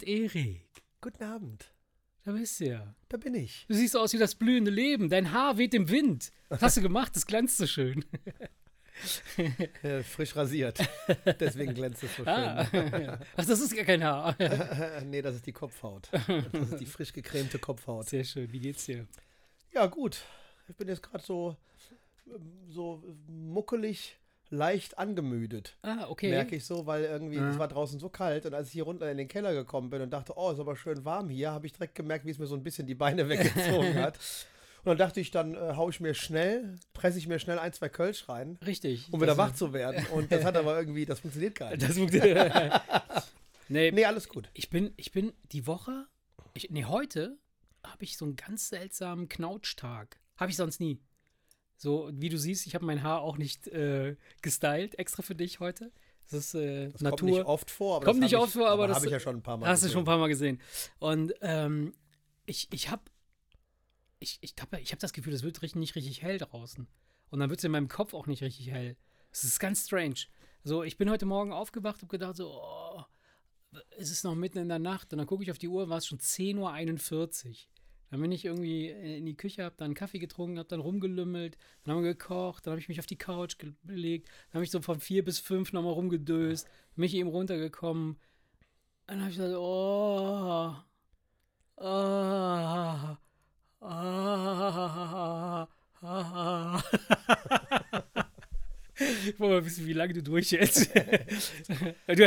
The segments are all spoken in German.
Abend, Erik. Guten Abend. Da bist du ja. Da bin ich. Du siehst aus wie das blühende Leben. Dein Haar weht im Wind. Was hast du gemacht? Das glänzt so schön. Frisch rasiert. Deswegen glänzt es so schön. Ah. Ach, das ist gar kein Haar. nee, das ist die Kopfhaut. Das ist die frisch gecremte Kopfhaut. Sehr schön. Wie geht's dir? Ja, gut. Ich bin jetzt gerade so, so muckelig, leicht angemüdet. Ah, okay. Merke ich so, weil irgendwie Ja. es war draußen so kalt und als ich hier runter in den Keller gekommen bin und dachte, oh, ist aber schön warm hier, habe ich direkt gemerkt, wie es mir so ein bisschen die Beine weggezogen hat. Und dann dachte ich, dann äh, hau ich mir schnell, presse ich mir schnell ein, zwei Kölsch rein, Richtig. um wieder wach zu werden. Und das hat aber irgendwie, das funktioniert gar nicht. Das funktioniert. nee, Nee, alles gut. ich bin, ich bin die Woche, ich, nee, heute habe ich so einen ganz seltsamen Knautschtag. Habe ich sonst nie. So, wie du siehst, ich habe mein Haar auch nicht äh, gestylt, extra für dich heute. Das ist äh, Das Natur. kommt nicht oft vor. Aber Kommt das nicht hab oft vor, aber das- habe ich ja schon ein paar Mal Hast du gesehen. schon ein paar Mal gesehen. Und ähm, ich, ich habe ich, ich hab, ich hab das Gefühl, es wird richtig, nicht richtig hell draußen. Und dann wird es in meinem Kopf auch nicht richtig hell. Es ist ganz strange. So, ich bin heute Morgen aufgewacht und gedacht so, oh, es ist noch mitten in der Nacht. Und dann gucke ich auf die Uhr, war es schon 10.41 Uhr. Dann bin ich irgendwie in die Küche, habe dann einen Kaffee getrunken, habe dann rumgelümmelt, dann haben wir gekocht, dann habe ich mich auf die Couch gelegt, dann habe ich so von vier bis fünf nochmal rumgedöst, bin ich eben runtergekommen. Dann habe ich gesagt, oh, ah, ah, ah. Ich wollte mal wissen, wie lange du durchhältst. du,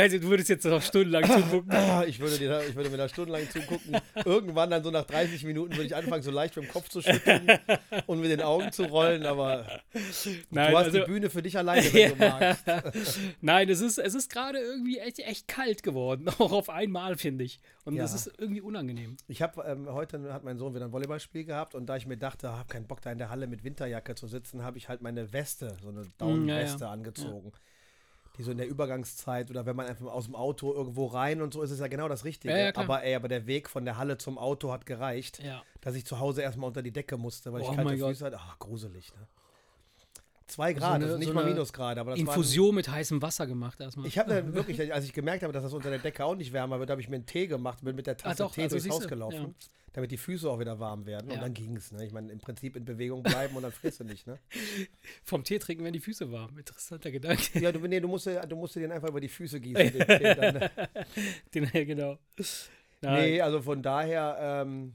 hättest- du würdest jetzt noch stundenlang zugucken. Ich würde, dir ich würde mir da stundenlang zugucken. Irgendwann dann so nach 30 Minuten würde ich anfangen, so leicht mit dem Kopf zu schütteln und mit den Augen zu rollen, aber Nein, du hast also- die Bühne für dich alleine, wenn du magst. Nein, es ist, es ist gerade irgendwie echt, echt kalt geworden. Auch auf einmal, finde ich. Und das Ja. ist irgendwie unangenehm. Ich habe ähm, heute hat mein Sohn wieder ein Volleyballspiel gehabt und da ich mir dachte, habe keinen Bock da in der Halle mit Winterjacke zu sitzen, habe ich halt meine Weste, so eine Mm, ja, Daunenweste ja. angezogen. Die so in der Übergangszeit oder wenn man einfach aus dem Auto irgendwo rein und so ist es ja genau das Richtige. Ja, aber ey, aber der Weg von der Halle zum Auto hat gereicht, dass ich zu Hause erstmal unter die Decke musste, weil Oh ich kalte. Füße hatte. Ah, gruselig, ne? Zwei Grad, eine- also nicht so mal Minusgrade, aber das Infusion mit heißem Wasser gemacht erstmal. Ich habe dann wirklich, als ich gemerkt habe, dass das unter der Decke auch nicht wärmer wird, habe ich mir einen Tee gemacht, bin mit der Tasse doch, Tee also durchs Haus gelaufen, ja. damit die Füße auch wieder warm werden. Ja. Und dann ging es. Ne? Ich meine, im Prinzip in Bewegung bleiben und dann frierst du nicht. Ne? Vom Tee trinken werden die Füße warm. Interessanter Gedanke. Ja, du, nee, du, musst, du musst dir den einfach über die Füße gießen. den Tee dann, ne? Den, genau. Nein. Nee, also von daher, ähm,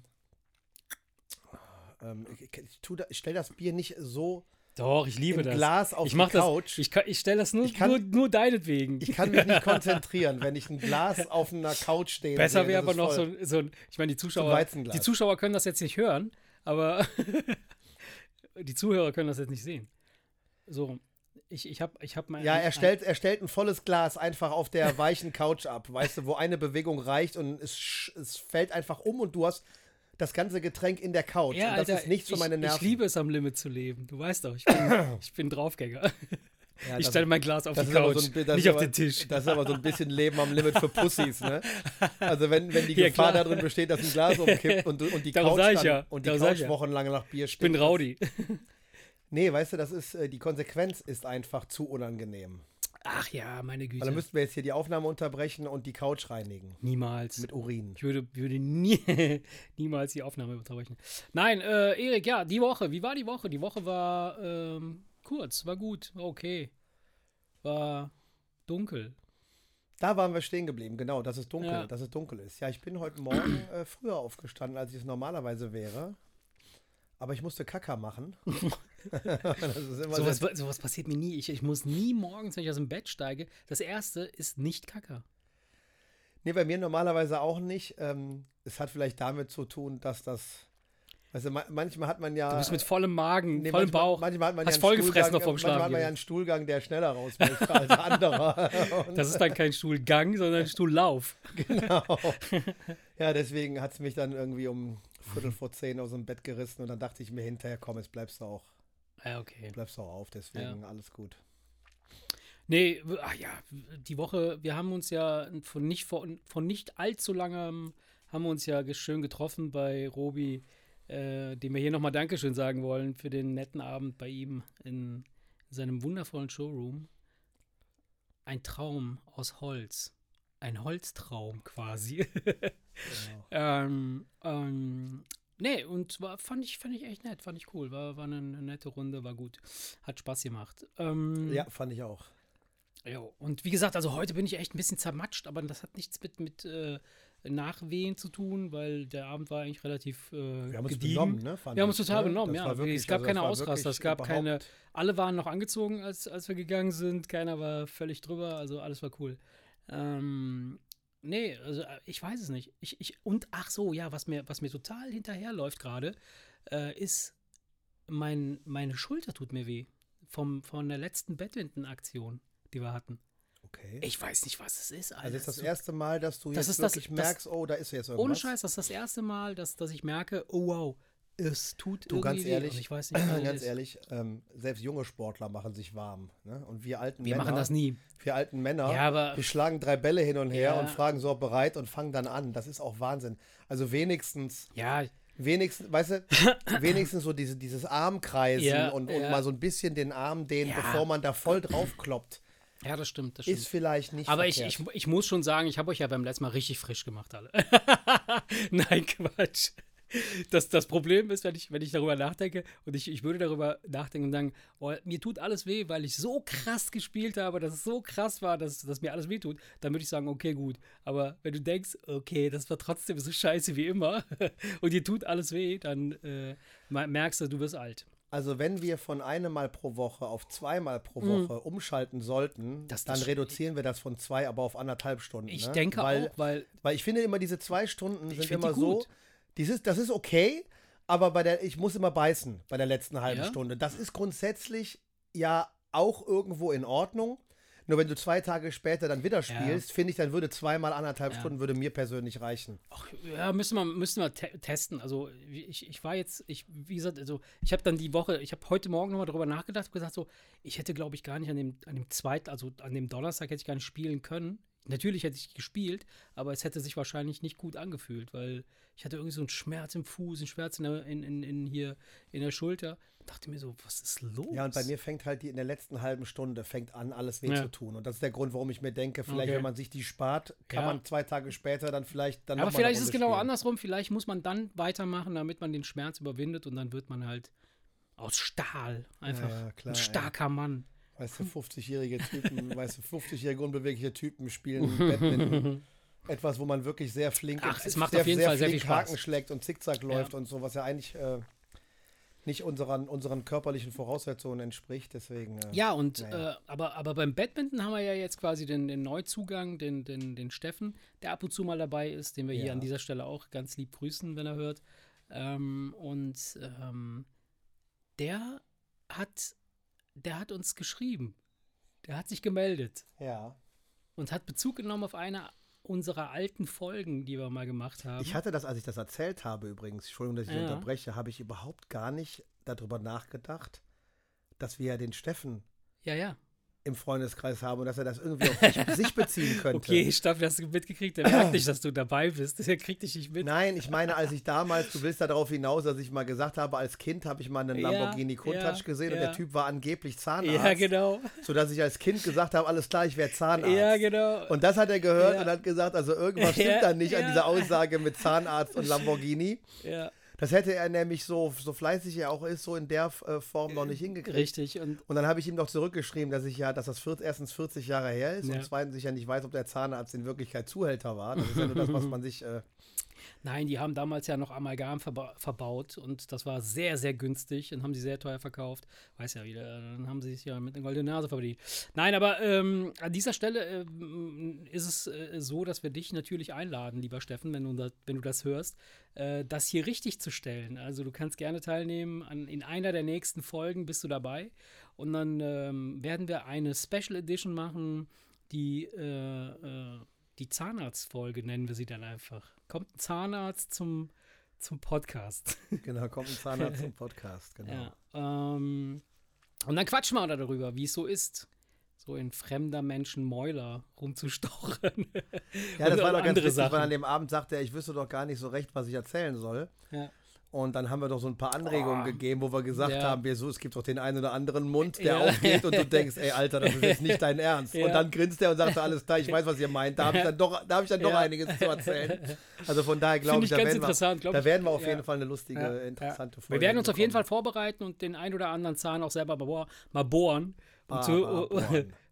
ähm, ich, ich, da- ich stelle das Bier nicht so Doch, ich liebe das. Glas auf ich die mach das. Couch. Ich, kann- ich stelle das nur, Ich kann- nur, nur deinetwegen. Ich kann mich nicht konzentrieren, wenn ich ein Glas auf einer Couch stehe. Besser wäre das aber noch so, ein- so ein. Ich meine, die Zuschauer. Die Zuschauer können das jetzt nicht hören, aber die Zuhörer können das jetzt nicht sehen. So, ich, ich habe ich hab mal. Ja, er stellt, er stellt ein volles Glas einfach auf der weichen Couch ab, weißt du, wo eine Bewegung reicht und es, es fällt einfach um und du hast das ganze Getränk in der Couch. Ja, und das Alter, ist nichts für ich, meine Nerven. Ich liebe es, am Limit zu leben. Du weißt doch, ich bin, ich bin Draufgänger. Ja, ich stelle mein Glas auf die Couch, so ein nicht auf aber- den Tisch. Das ist aber so ein bisschen Leben am Limit für Pussys, ne? Also wenn, wenn die Ja, Gefahr klar. darin besteht, dass ein Glas umkippt und, und die Darum Couch, dann, ja, und die darum Couch wochenlang nach Bier Ich bin stinkt. Rowdy. Nee, weißt du, das ist, äh, die Konsequenz ist einfach zu unangenehm. Ach ja, meine Weil dann Güte. müssten wir jetzt hier die Aufnahme unterbrechen und die Couch reinigen. Niemals. Mit Urin. Ich würde, würde nie, niemals die Aufnahme unterbrechen. Nein, äh, Erik, ja, die Woche. Wie war die Woche? Die Woche war ähm, kurz, war gut, war okay. War dunkel. Da waren wir stehen geblieben, genau, dass es dunkel, Ja. dass es dunkel ist. Ja, ich bin heute Morgen äh, früher aufgestanden, als ich es normalerweise wäre. Aber ich musste Kacker machen. Sowas, sowas passiert mir nie. Ich, ich muss nie morgens, wenn ich aus dem Bett steige, das erste ist nicht Kacker. Nee, bei mir normalerweise auch nicht. Ähm, es hat vielleicht damit zu tun, dass das. Also ma manchmal hat man ja. Du bist mit vollem Magen, nee, vollem manchmal, Bauch. Manchmal hat man hast ja voll einen gefressen noch Stuhlgang- vom Manchmal Schlafen hat man ja einen Stuhlgang, der schneller raus möchte als anderer. Das ist dann kein Stuhlgang, sondern ein Stuhllauf. Genau. Ja, deswegen hat es mich dann irgendwie um Viertel vor zehn aus dem Bett gerissen und dann dachte ich mir hinterher, komm, jetzt bleibst du auch, Ja, okay. bleibst auch auf, deswegen alles gut. Nee, ach ja, die Woche, wir haben uns ja von nicht, von, von nicht allzu langem, haben wir uns ja schön getroffen bei Robi, äh, dem wir hier nochmal Dankeschön sagen wollen für den netten Abend bei ihm in seinem wundervollen Showroom. Ein Traum aus Holz. ein Holztraum quasi. Genau. ähm, ähm, nee, und war, fand, ich, fand ich echt nett, fand ich cool. War, war eine, eine nette Runde, war gut. Hat Spaß gemacht. Ähm, ja, fand ich auch. Ja, und wie gesagt, also heute bin ich echt ein bisschen zermatscht, aber das hat nichts mit, mit äh, Nachwehen zu tun, weil der Abend war eigentlich relativ äh, Wir haben uns gediegen. benommen, ne? Wir haben uns total ne? benommen, Das ja. wirklich- es gab also keine Ausraster, es gab keine. Alle waren noch angezogen, als, als wir gegangen sind. Keiner war völlig drüber, also alles war cool. Ähm, nee, also äh, ich weiß es nicht. Ich, ich, und ach so, ja, was mir, was mir total hinterherläuft gerade, äh, ist, mein, meine Schulter tut mir weh. Vom, von der letzten Badminton-Aktion, die wir hatten. Okay. Ich weiß nicht, was es ist. Alter. also ist das So- erste Mal, dass du Das jetzt ist das- wirklich das- merkst, oh, da ist jetzt irgendwas. Ohne Scheiß, das ist das erste Mal, dass, dass ich merke, oh wow, es tut Du, ganz weh. ehrlich, ich weiß nicht, ganz ehrlich, ähm, selbst junge Sportler machen sich warm. Ne? Und wir alten Wir Männer, machen das nie. wir alten Männer, Ja, aber- wir schlagen drei Bälle hin und her Ja. und fragen so bereit und fangen dann an. Das ist auch Wahnsinn. Also wenigstens, Ja, wenigstens, weißt du, wenigstens so diese, dieses Armkreisen Ja, und, und mal so ein bisschen den Arm dehnen, bevor man da voll drauf kloppt, ja, das stimmt, das stimmt. ist vielleicht nicht Aber ich, ich, ich muss schon sagen, ich habe euch ja beim letzten Mal richtig frisch gemacht, alle. Nein, Quatsch. Das, das Problem ist, wenn ich, wenn ich darüber nachdenke und ich, ich würde darüber nachdenken und sagen, oh, mir tut alles weh, weil ich so krass gespielt habe, dass es so krass war, dass, dass mir alles weh tut, dann würde ich sagen, okay, gut. Aber wenn du denkst, okay, das war trotzdem so scheiße wie immer und dir tut alles weh, dann äh, me- merkst du, du wirst alt. Also wenn wir von einem Mal pro Woche auf zweimal pro Woche umschalten sollten, Mhm. Das- dann reduzieren wir das von zwei aber auf anderthalb Stunden. Ich ne? denke weil, auch, weil Weil ich finde immer, diese zwei Stunden sind immer so, gut. Dieses, das ist okay, aber bei der, ich muss immer beißen bei der letzten halben Ja. Stunde. Das ist grundsätzlich ja auch irgendwo in Ordnung. Nur wenn du zwei Tage später dann wieder spielst, finde ich, dann würde zweimal anderthalb Ja. Stunden würde mir persönlich reichen. Ach, ja, müssen wir, müssen wir te testen. Also ich, ich war jetzt, ich, wie gesagt, also ich habe dann die Woche, ich habe heute Morgen nochmal darüber nachgedacht und gesagt, so, ich hätte, glaube ich, gar nicht an dem, an dem zweiten, also an dem Donnerstag hätte ich gar nicht spielen können. Natürlich hätte ich gespielt, aber es hätte sich wahrscheinlich nicht gut angefühlt, weil ich hatte irgendwie so einen Schmerz im Fuß, einen Schmerz in, der, in, in, in hier in der Schulter. Dachte mir so, was ist los? Ja, und bei mir fängt halt die in der letzten halben Stunde fängt an, alles weh Ja. zu tun. Und das ist der Grund, warum ich mir denke, vielleicht, Okay. wenn man sich die spart, kann Ja. man zwei Tage später dann vielleicht dann aber noch mal vielleicht ist es genau spielen. andersrum. Vielleicht muss man dann weitermachen, damit man den Schmerz überwindet und dann wird man halt aus Stahl einfach ja, ein starker Mann. Weißt du, 50-jährige Typen, weißt du, 50-jährige unbewegliche Typen spielen Badminton. Etwas, wo man wirklich sehr flink, Ach, es sehr, macht auf jeden Fall sehr flink viel Spaß. Haken schlägt und Zickzack läuft und so, was ja eigentlich äh, nicht unseren, unseren körperlichen Voraussetzungen entspricht. Deswegen. Äh, Ja, und Naja. äh, aber, aber beim Badminton haben wir ja jetzt quasi den, den Neuzugang, den, den, den Steffen, der ab und zu mal dabei ist, den wir hier Ja. an dieser Stelle auch ganz lieb grüßen, wenn er hört. Ähm, und ähm, der hat, der hat uns geschrieben. Der hat sich gemeldet ja. und hat Bezug genommen auf eine unserer alten Folgen, die wir mal gemacht haben. Ich hatte das, als ich das erzählt habe übrigens, Entschuldigung, dass ich Ja. unterbreche, habe ich überhaupt gar nicht darüber nachgedacht, dass wir ja den Steffen ja, ja. Im Freundeskreis haben und dass er das irgendwie auf sich, beziehen könnte. Okay, Steffi, hast du mitgekriegt? Der merkt nicht, dass du dabei bist. Der kriegt dich nicht mit. Nein, ich meine, als ich damals, du willst da darauf hinaus, dass ich mal gesagt habe, als Kind habe ich mal einen Ja, Lamborghini Countach ja, gesehen und ja. der Typ war angeblich Zahnarzt. Ja, genau. Sodass ich als Kind gesagt habe, alles klar, ich werde Zahnarzt. Ja, genau. Und das hat er gehört und hat gesagt, also irgendwas stimmt da nicht an dieser Aussage mit Zahnarzt und Lamborghini. ja, Das hätte er nämlich so, so fleißig er auch ist, so in der äh, Form noch nicht hingekriegt. richtig. Und Und dann habe ich ihm noch zurückgeschrieben, dass ich ja, dass das vier, erstens 40 Jahre her ist Ja. und zweitens ich ja nicht weiß, ob der Zahnarzt in Wirklichkeit Zuhälter war. Das ist ja nur das, was man sich. Äh, nein, die haben damals ja noch Amalgam verba verbaut und das war sehr, sehr günstig und haben sie sehr teuer verkauft. Weiß ja wieder, dann haben sie sich ja mit einer goldenen Nase verdient. Nein, aber ähm, an dieser Stelle ähm, ist es äh, so, dass wir dich natürlich einladen, lieber Steffen, wenn du, da, wenn du das hörst, äh, das hier richtig zu stellen. Also du kannst gerne teilnehmen. An, in einer der nächsten Folgen bist du dabei. Und dann ähm, werden wir eine Special Edition machen, die, äh, äh, die Zahnarztfolge nennen wir sie dann einfach. Kommt ein Zahnarzt zum, zum Podcast. genau, kommt ein Zahnarzt zum Podcast. Genau. Ja, ähm, und dann quatschen wir darüber, wie es so ist, so in fremder Menschen Mäuler rumzustochern. Ja, das war doch ganz witzig, weil an dem Abend sagte er, ich wüsste doch gar nicht so recht, was ich erzählen soll. ja. Und dann haben wir doch so ein paar Anregungen Oh. gegeben, wo wir gesagt Ja. haben, wir so, es gibt doch den einen oder anderen Mund, der Ja. aufgeht und du denkst, ey Alter, das ist jetzt nicht dein Ernst. Ja. Und dann grinst er und sagt, alles klar, ich weiß, was ihr meint. Da habe ich dann doch, da habe ich dann doch einiges zu erzählen. Also von daher glaube ich, ich da, ganz werden wir, interessant. glaub da werden wir auf jeden Fall eine lustige, interessante. Folge Wir werden uns auf jeden Fall bekommen. vorbereiten und den ein oder anderen Zahn auch selber mal bohr- mal bohren. Um Ah, zu,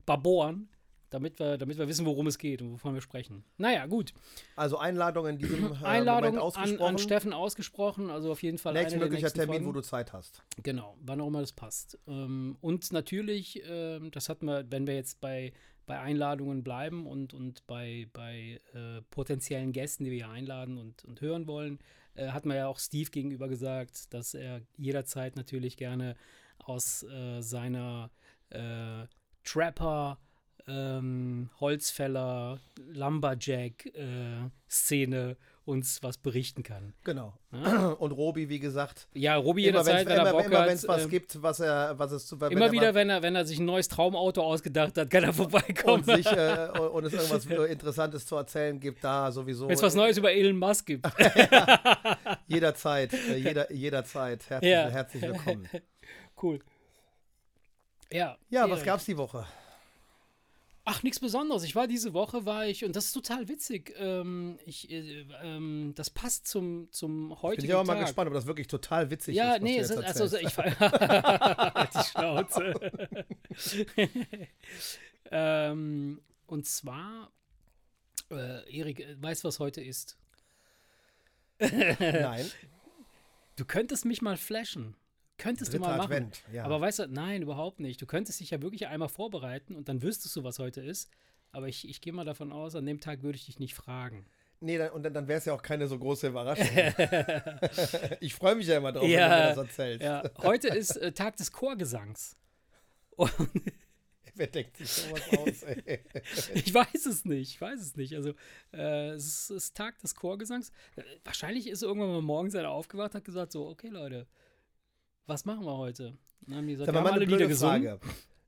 mal bohren. damit wir, damit wir wissen, worum es geht und wovon wir sprechen. Naja, gut. Also Einladung in diesem äh, Einladung Moment an, ausgesprochen. an Steffen ausgesprochen, also auf jeden Fall Nächstmöglicher Termin, Folgen. wo du Zeit hast. Genau, wann auch immer das passt. Ähm, und natürlich, ähm, das hatten wir, wenn wir jetzt bei, bei Einladungen bleiben und, und bei, bei äh, potenziellen Gästen, die wir hier einladen und, und hören wollen, äh, hat man ja auch Steve gegenüber gesagt, dass er jederzeit natürlich gerne aus äh, seiner äh, Trapper, ähm, Holzfäller, Lumberjack-Szene uns was berichten kann. Genau. Ja? Und Robi, wie gesagt, Ja, Robi immer jederzeit, wenn er immer, Bock immer, hat. wenn's was ähm, gibt, was er, was es zu wenn Immer er wieder, wenn er, wenn er sich ein neues Traumauto ausgedacht hat, kann er vorbeikommen. und, sich, äh, und es irgendwas Interessantes zu erzählen gibt, da sowieso. Wenn es was Neues über Elon Musk gibt. Jederzeit, äh, jeder, jederzeit. Herzlich, Ja. herzlich willkommen. cool. Ja. Ja, was Erik. gab's die Woche? Ach, nichts Besonderes. Ich war diese Woche, war ich, und das ist total witzig. Ähm, ich, äh, ähm, das passt zum, zum Bin heutigen ich aber mal Tag. gespannt, ob das wirklich total witzig Ja, ist. was nee, es ist, also ich die Schnauze. ähm, und zwar, äh, Erik, äh, weißt du, was heute ist? Nein, Du könntest mich mal flashen. Könntest du dritter mal machen. Advent. Ja. Aber weißt du, nein, überhaupt nicht. Du könntest dich ja wirklich einmal vorbereiten und dann wüsstest du, was heute ist. Aber ich, ich gehe mal davon aus, an dem Tag würde ich dich nicht fragen. nee, dann, und dann, dann wäre es ja auch keine so große Überraschung. ich freue mich ja immer drauf, Ja, wenn du mir das erzählst. Ja, heute ist äh, Tag des Chorgesangs. Und Wer denkt sich sowas aus, ey? ich weiß es nicht, ich weiß es nicht. Also, äh, es ist, ist Tag des Chorgesangs. Äh, wahrscheinlich ist irgendwann mal morgens einer aufgewacht hat gesagt: So, okay, Leute, was machen wir heute? Und dann haben die gesagt: Sag Wir haben alle Lieder gesungen. Frage.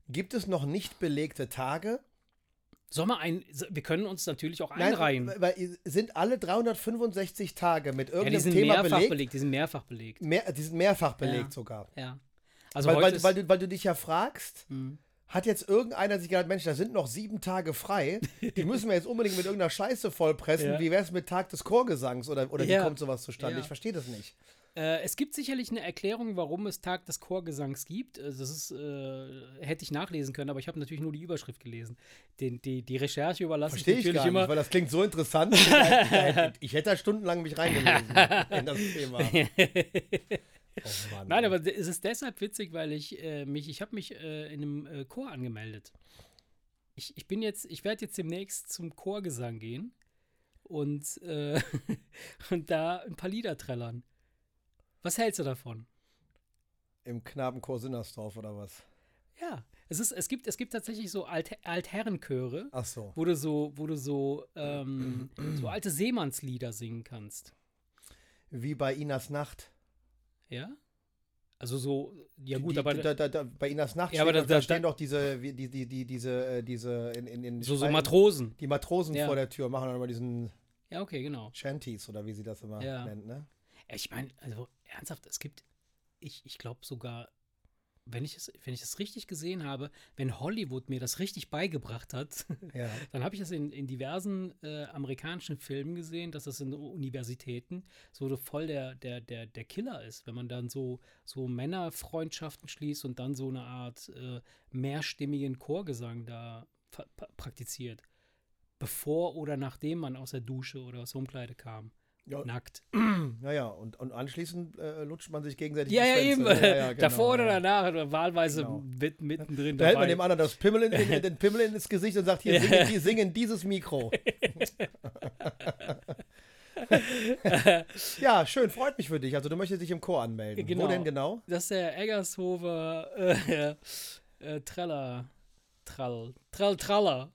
Gibt es noch nicht belegte Tage? Sollen wir ein, wir können uns natürlich auch Nein, einreihen. weil sind alle 365 Tage mit Ja, die irgendeinem sind Thema mehrfach belegt? belegt. Die sind mehrfach belegt. Mehr, die sind mehrfach belegt Ja. sogar. Ja. Also weil, weil, weil, du, weil du dich ja fragst, Hm. hat jetzt irgendeiner sich gedacht, Mensch, da sind noch sieben Tage frei, die müssen wir jetzt unbedingt mit irgendeiner Scheiße vollpressen. Ja. Wie wäre es mit Tag des Chorgesangs oder, oder Ja. wie kommt sowas zustande? Ja. Ich verstehe das nicht. Äh, es gibt sicherlich eine Erklärung, warum es Tag des Chorgesangs gibt. Also das ist, äh, hätte ich nachlesen können, aber ich habe natürlich nur die Überschrift gelesen. Den, die, die Recherche überlasse Verstehe ich gar immer. nicht, weil das klingt so interessant. Ich hätte, ich hätte da stundenlang mich reingelesen in das Thema. Oh Mann, Nein, aber es ist deshalb witzig, weil ich äh, mich, ich habe mich äh, in einem äh, Chor angemeldet. Ich, ich bin jetzt, ich werde jetzt demnächst zum Chorgesang gehen und, äh, und da ein paar Lieder trällern. Was hältst du davon? Im Knabenchor Sinnersdorf oder was? Ja, es, ist, es, gibt, es gibt tatsächlich so Alt, Altherrenchöre, Ach so. wo du so, wo du so, ähm, so alte Seemannslieder singen kannst. Wie bei Inas Nacht. Ja? Also so, ja gut, die, aber da, da, da, bei Inas Nacht Ja, aber stehen, da- da, da- stehen doch diese, die, die, die, diese, äh, diese in, in, in so, so Matrosen. Die Matrosen Ja. vor der Tür machen dann immer diesen Ja, okay, genau. Shanties oder wie sie das immer Ja. nennt, ne? Ich meine, also ernsthaft, es gibt, ich, ich glaube sogar, wenn ich, es, wenn ich es richtig gesehen habe, wenn Hollywood mir das richtig beigebracht hat, Ja. dann habe ich das in, in diversen äh, amerikanischen Filmen gesehen, dass das in Universitäten so voll der, der, der, der Killer ist, wenn man dann so, so Männerfreundschaften schließt und dann so eine Art äh, mehrstimmigen Chorgesang da praktiziert. Bevor oder nachdem man aus der Dusche oder aus der Umkleide kam. Ja, Nackt. Naja, und, und anschließend äh, lutscht man sich gegenseitig Ja, die ja, eben. Schwänze. Ja, ja, genau, Davor oder danach, oder wahlweise Genau. mit, mittendrin Da hält man dem anderen das Pimmel in, in, den Pimmel ins Gesicht und sagt, hier, singen, die, singen dieses Mikro. ja, schön, freut mich für dich. Also du möchtest dich im Chor anmelden. Genau. Wo denn genau? Das ist der Eggershofer äh, äh, Treller. Trall. Trall, Traller.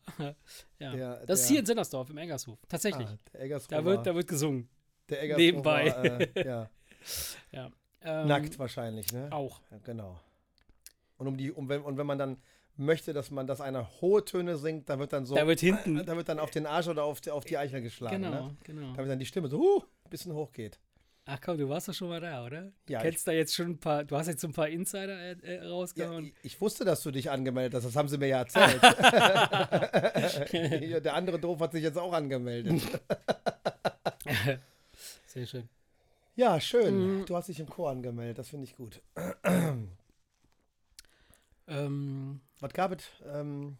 ja. Der- das ist hier in Sinnersdorf, im Eggershof. Tatsächlich. Ah, da, wird, da wird gesungen. Der Eggershofer, nebenbei. Äh, ja, Ja. Ähm, nackt wahrscheinlich, ne? Auch. Ja, genau. Und, um die, um, wenn, und wenn man dann möchte, dass man, dass einer hohe Töne singt, dann wird dann so, Da wird hinten. da wird dann auf den Arsch oder auf die, auf die Eichel geschlagen. genau, Ne? genau. Damit dann die Stimme so uh, ein bisschen hochgeht. Ach komm, du warst doch schon mal da, oder? Ja, Du kennst da jetzt schon ein paar, du hast jetzt so ein paar Insider äh, äh, Ja, rausgehauen. ich, ich wusste, dass du dich angemeldet hast. Das haben sie mir ja erzählt. Ja, Der andere Doof hat sich jetzt auch angemeldet. Sehr schön. Ja, schön. Mhm. Du hast dich im Chor angemeldet. Das finde ich gut. Ähm, Was gab es? Ähm,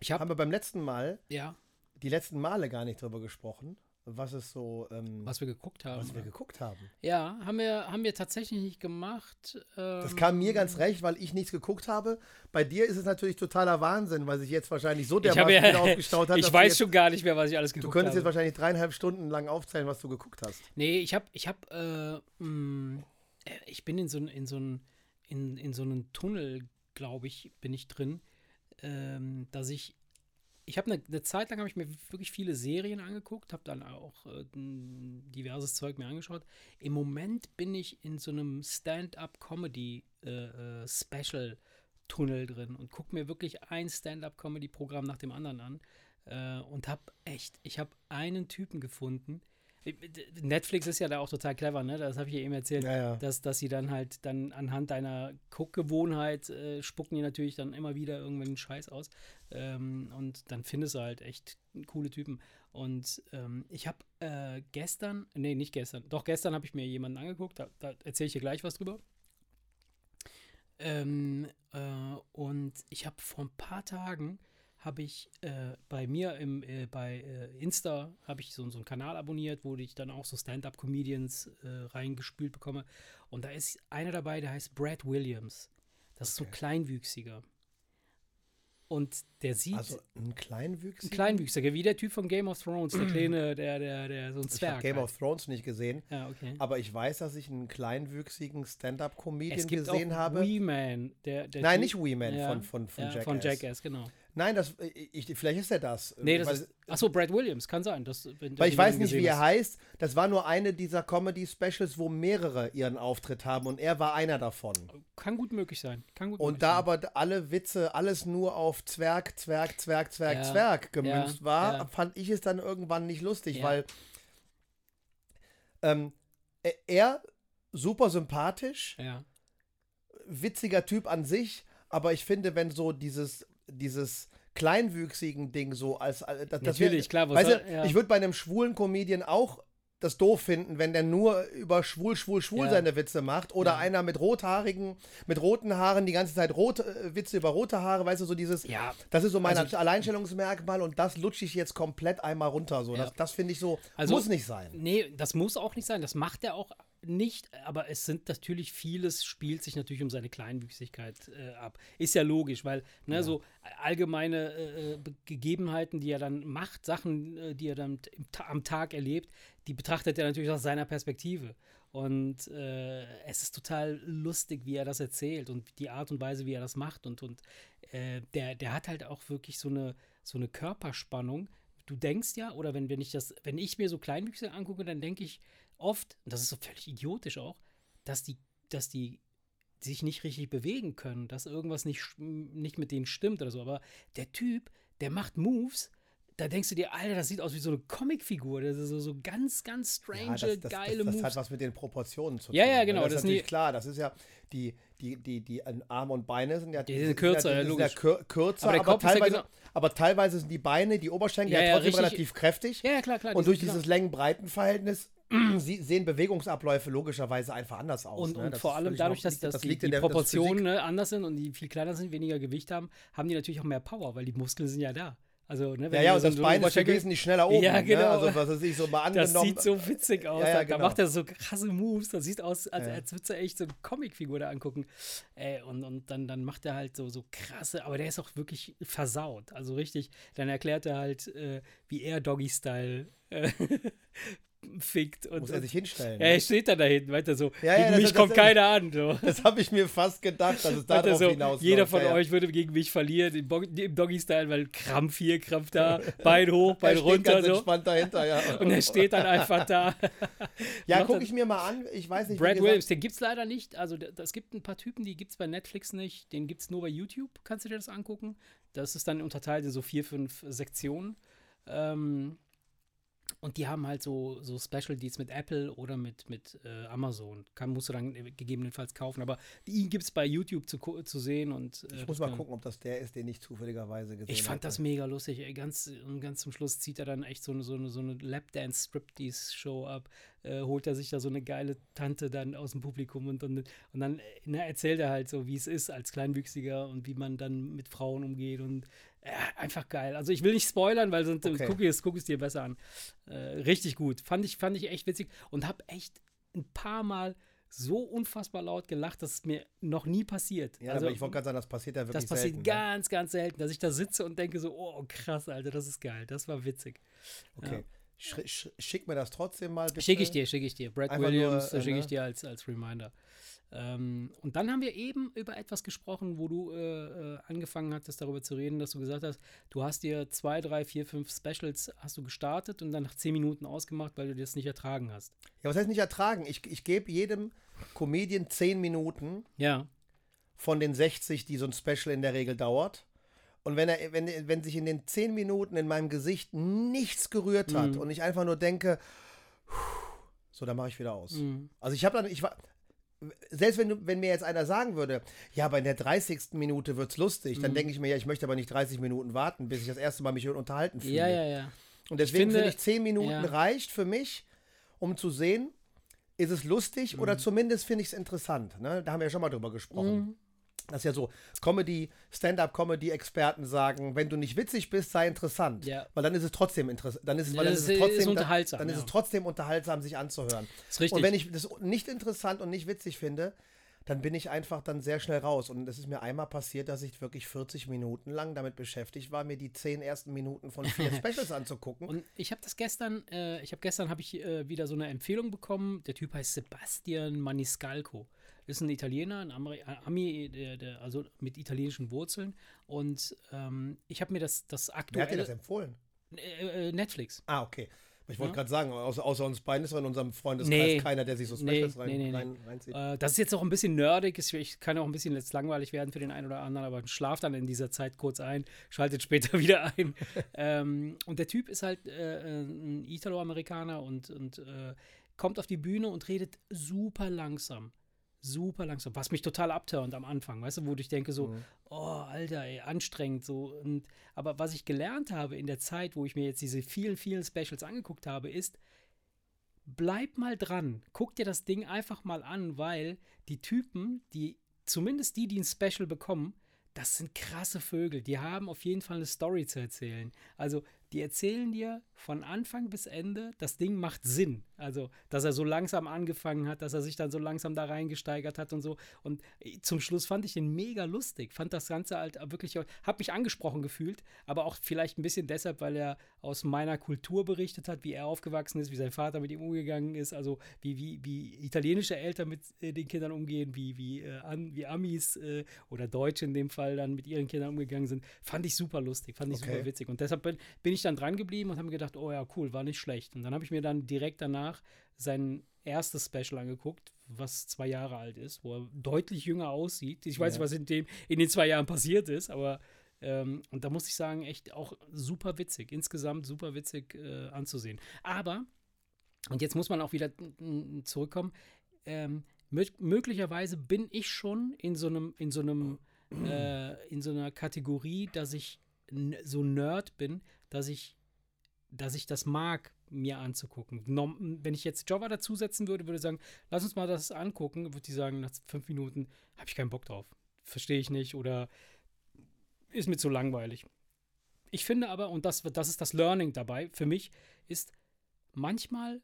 ich habe, haben wir beim letzten Mal, ja, die letzten Male gar nicht drüber gesprochen, was es so, ähm, was, was wir geguckt haben. wir oder? geguckt haben. ja, haben wir, haben wir tatsächlich nicht gemacht. Ähm, Das kam mir ganz recht, weil ich nichts geguckt habe. Bei dir ist es natürlich totaler Wahnsinn, weil sich jetzt wahrscheinlich so habe viel ja, aufgestaut hat. ich weiß du jetzt, schon gar nicht mehr, was ich alles Du geguckt könntest jetzt habe. wahrscheinlich dreieinhalb Stunden lang aufzählen, was du geguckt hast. Nee, ich habe, ich habe, äh, mh, äh, ich bin in so, in so, in, in so einem Tunnel, glaube ich, bin ich drin, ähm, dass ich, ich habe eine, eine Zeit lang habe ich mir wirklich viele Serien angeguckt, habe dann auch äh, diverses Zeug mir angeschaut. Im Moment bin ich in so einem Stand-up-Comedy-Special-Tunnel drin und gucke mir wirklich ein Stand-up-Comedy-Programm nach dem anderen an äh, und habe echt, ich habe einen Typen gefunden. Netflix ist ja da auch total clever, ne? Das habe ich ja eben erzählt, Ja, ja. dass, dass sie dann halt dann anhand deiner Guckgewohnheit äh, spucken die natürlich dann immer wieder irgendwelchen Scheiß aus. Ähm, und dann findest du halt echt coole Typen. Und ähm, ich habe äh, gestern, nee, nicht gestern, doch gestern habe ich mir jemanden angeguckt, da, da erzähle ich dir gleich was drüber. Ähm, äh, und ich habe vor ein paar Tagen habe ich äh, bei mir im, äh, bei äh, Insta habe ich so, so einen Kanal abonniert, wo ich dann auch so Stand-up-Comedians äh, reingespült bekomme. Und da ist einer dabei, der heißt Brad Williams. Das ist so ein Okay. Kleinwüchsiger. Und der sieht Also ein Kleinwüchsiger? ein Kleinwüchsiger, wie der Typ von Game of Thrones, der kleine, der, der, der, so ein Ich habe Zwerg. Game halt. of Thrones nicht gesehen, ja, okay. aber ich weiß, dass ich einen kleinwüchsigen Stand-up-Comedian gesehen auch habe. Wee-Man, der, der Nein, Typ- nicht Wee Man Ja, von, von, von ja, Jackass. Von Jackass, genau. Nein, das, ich, vielleicht ist er das. Nee, das weil, ist. Achso, Brad Williams, kann sein. Das, weil ich weiß nicht, wie er heißt. Das war nur eine dieser Comedy-Specials, wo mehrere ihren Auftritt haben und er war einer davon. Kann gut möglich sein. Kann gut Und möglich da sein. aber alle Witze, alles nur auf Zwerg, Zwerg, Zwerg, Zwerg, Ja, Zwerg gemünzt ja, war, ja. fand ich es dann irgendwann nicht lustig, weil ähm, er- er super sympathisch, witziger Typ an sich, aber ich finde, wenn so dieses, dieses kleinwüchsigen Ding so als, als das, das wär- Natürlich, klar. was Weißt du, ja. ich würde bei einem schwulen Comedian auch das doof finden, wenn der nur über schwul, schwul, schwul Ja. seine Witze macht. Oder Ja. einer mit rothaarigen, mit roten Haaren die ganze Zeit rot, äh, Witze über rote Haare, weißt du, so dieses. ja, Das ist so mein Also- Alleinstellungsmerkmal und das lutsche ich jetzt komplett einmal runter. So. Das, das finde ich so, Also- muss nicht sein. Nee, das muss auch nicht sein. Das macht er auch nicht. Aber es sind natürlich vieles, spielt sich natürlich um seine Kleinwüchsigkeit äh, ab. Ist ja logisch, weil ne, so allgemeine äh, Be- Gegebenheiten, die er dann macht, Sachen, äh, die er dann am Tag erlebt, die betrachtet er natürlich aus seiner Perspektive. Und äh, es ist total lustig, wie er das erzählt und die Art und Weise, wie er das macht. Und, und äh, der, der hat halt auch wirklich so eine, so eine Körperspannung. Du denkst ja, oder wenn, wenn ich das, wenn ich mir so Kleinwüchse angucke, dann denke ich oft, und das ist so völlig idiotisch auch, dass die, dass die sich nicht richtig bewegen können, dass irgendwas nicht, nicht mit denen stimmt oder so. Aber der Typ, der macht Moves, da denkst du dir, Alter, das sieht aus wie so eine Comicfigur. Das ist so, so ganz, ganz strange, Ja, das, das, geile das, das Moves. hat was mit den Proportionen zu tun. Ja, ja, ne? genau, Das ist das natürlich klar. Das ist ja, die, die, die, die Arme und Beine sind ja, Die sind kürzer, ja, logisch. Aber aber, ja genau- aber teilweise sind die Beine, die Oberschenkel Ja, trotzdem richtig- relativ kräftig. ja, klar, klar. Und durch genau- dieses Längen-Breiten-Verhältnis sie- sehen Bewegungsabläufe logischerweise einfach anders aus. Und, ne? und Das vor allem dadurch, dass, dass das die, die der das Proportionen Physik. ne, anders sind und die viel kleiner sind, weniger Gewicht haben, haben die natürlich auch mehr Power, weil die Muskeln sind ja da. Also, ne, wenn Ja, ja, und so das Bein ist wesentlich schneller oben. Ja, genau. Ne? Also, was weiß ich, so mal Das angenommen. sieht so witzig aus. Ja, ja, da, genau. macht er so krasse Moves. Das sieht aus, als, Ja. als würdest du echt so eine Comicfigur da angucken. Ey, und und dann, dann macht er halt so, so krasse, aber der ist auch wirklich versaut. Also richtig, dann erklärt er halt, äh, wie er Doggy-Style äh, fickt. Und, muss er sich hinstellen. ja, ne? er steht da da hinten, weiter so. Ja, ja, gegen das- mich das- kommt das- keiner an. So. Das habe ich mir fast gedacht, dass es darauf so, jeder von ja, ja. euch würde gegen mich verlieren im, im Doggy-Style, weil Krampf hier, Krampf da, Bein hoch, Bein er steht runter. ganz So. entspannt dahinter, ja. Und er steht dann einfach da. Ja, gucke ich mir mal an. Ich weiß nicht, Brad Williams, den gibt es leider nicht. Also es gibt ein paar Typen, die gibt es bei Netflix nicht. Den gibt es nur bei YouTube. Kannst du dir das angucken? Das ist dann unterteilt in so vier, fünf Sektionen. Ähm, Und die haben halt so, so Special Deals mit Apple oder mit, mit äh, Amazon. Kann, musst du dann gegebenenfalls kaufen. Aber die gibt es bei YouTube zu, zu sehen. Und, äh, ich muss mal gucken, ob das der ist, den ich zufälligerweise gesehen habe. Ich fand hatte. das mega lustig. Ganz, ganz zum Schluss zieht er dann echt so eine, so eine, so eine Lapdance-Striptease-Show ab. Äh, holt er sich da so eine geile Tante dann aus dem Publikum und, und, und dann na, ne, erzählt er halt so, wie es ist als Kleinwüchsiger und wie man dann mit Frauen umgeht und äh, einfach geil. Also ich will nicht spoilern, weil sonst okay. gucke ich, guck es dir besser an. Äh, richtig gut. Fand ich, fand ich echt witzig und habe echt ein paar Mal so unfassbar laut gelacht, dass es mir noch nie passiert. Ja, also, aber ich wollte gerade sagen, das passiert ja wirklich Das passiert selten, ganz, ne? ganz selten, dass ich da sitze und denke so, oh krass, Alter, das ist geil. Das war witzig. Okay. Ja. Sch schick mir das trotzdem mal. Schicke ich dir, schicke ich dir. Brad Einfach Williams äh, schicke ich ne? dir als, als Reminder. Ähm, und dann haben wir eben über etwas gesprochen, wo du äh, äh, angefangen hattest, darüber zu reden, dass du gesagt hast, du hast dir zwei, drei, vier, fünf Specials hast du gestartet und dann nach zehn Minuten ausgemacht, weil du das nicht ertragen hast. Ja, was heißt nicht ertragen? Ich, ich gebe jedem Comedian zehn Minuten ja. von den 60, die so ein Special in der Regel dauert. Und wenn, er, wenn, wenn sich in den zehn Minuten in meinem Gesicht nichts gerührt hat mhm. und ich einfach nur denke, so, dann mache ich wieder aus. Mhm. Also ich habe dann, ich war, selbst wenn, wenn mir jetzt einer sagen würde, ja, aber in der 30. Minute wird es lustig, mhm. dann denke ich mir, ja, ich möchte aber nicht 30 Minuten warten, bis ich das erste Mal mich unterhalten fühle. Ja, ja, ja. Und deswegen finde ich, 10 Minuten ja. reicht für mich, um zu sehen, ist es lustig mhm. oder zumindest finde ich es interessant. Ne? Da haben wir ja schon mal drüber gesprochen. Das ist ja so, Comedy, Stand-up-Comedy-Experten sagen, wenn du nicht witzig bist, sei interessant. Ja. Weil dann ist es trotzdem interessant. Dann ist es, weil dann ist es trotzdem, ist unterhaltsam. Dann, dann ist es trotzdem unterhaltsam, sich anzuhören. Ist richtig. Und wenn ich das nicht interessant und nicht witzig finde, dann bin ich einfach dann sehr schnell raus. Und es ist mir einmal passiert, dass ich wirklich 40 Minuten lang damit beschäftigt war, mir die zehn ersten Minuten von vier Specials anzugucken. Und ich habe das gestern, äh, ich habe gestern habe ich äh, wieder so eine Empfehlung bekommen. Der Typ heißt Sebastian Maniscalco ist ein Italiener, ein Ameri Ami, der, der, also mit italienischen Wurzeln. Und ähm, ich habe mir das, das aktuelle. Wer hat dir das empfohlen? Äh, äh, Netflix. Ah, okay. Ich wollte ja. gerade sagen, außer, außer, uns beiden ist in unserem Freundeskreis nee. keiner, der sich so Specials nee, rein, nee, rein, reinzieht. Äh, das ist jetzt auch ein bisschen nerdig. Ich kann auch ein bisschen jetzt langweilig werden für den einen oder anderen, aber schlaft dann in dieser Zeit kurz ein, schaltet später wieder ein. ähm, und der Typ ist halt äh, ein Italo-Amerikaner und, und äh, kommt auf die Bühne und redet super langsam super langsam, was mich total abturnt am Anfang, weißt du, wo ich denke so, mhm. oh, Alter, ey, anstrengend so. Und, aber was ich gelernt habe in der Zeit, wo ich mir jetzt diese vielen, vielen Specials angeguckt habe, ist, bleib mal dran, guck dir das Ding einfach mal an, weil die Typen, die, zumindest die, die ein Special bekommen, das sind krasse Vögel. Die haben auf jeden Fall eine Story zu erzählen. Also die erzählen dir von Anfang bis Ende, das Ding macht Sinn. Also, dass er so langsam angefangen hat, dass er sich dann so langsam da reingesteigert hat und so. Und zum Schluss fand ich ihn mega lustig. Fand das Ganze halt wirklich, hab mich angesprochen gefühlt, aber auch vielleicht ein bisschen deshalb, weil er aus meiner Kultur berichtet hat, wie er aufgewachsen ist, wie sein Vater mit ihm umgegangen ist, also wie, wie, wie italienische Eltern mit äh, den Kindern umgehen, wie, wie, äh, an, wie Amis äh, oder Deutsche in dem Fall dann mit ihren Kindern umgegangen sind. Fand ich super lustig, fand ich okay. super witzig. Und deshalb bin, bin ich ich dann dran geblieben und habe mir gedacht, oh ja, cool, war nicht schlecht. Und dann habe ich mir dann direkt danach sein erstes Special angeguckt, was zwei Jahre alt ist, wo er deutlich jünger aussieht. Ich weiß nicht, was in, dem, in den zwei Jahren passiert ist, aber ähm, und da muss ich sagen, echt auch super witzig, insgesamt super witzig äh, anzusehen. Aber, und jetzt muss man auch wieder zurückkommen, ähm, möglicherweise bin ich schon in so einem, in so einem, äh, in so einer Kategorie, dass ich so Nerd bin, dass ich, dass ich das mag, mir anzugucken. Wenn ich jetzt Java dazusetzen würde, würde ich sagen, lass uns mal das angucken, würde ich sagen, nach fünf Minuten habe ich keinen Bock drauf. Verstehe ich nicht oder ist mir zu langweilig. Ich finde aber, und das, das ist das Learning dabei für mich, ist, manchmal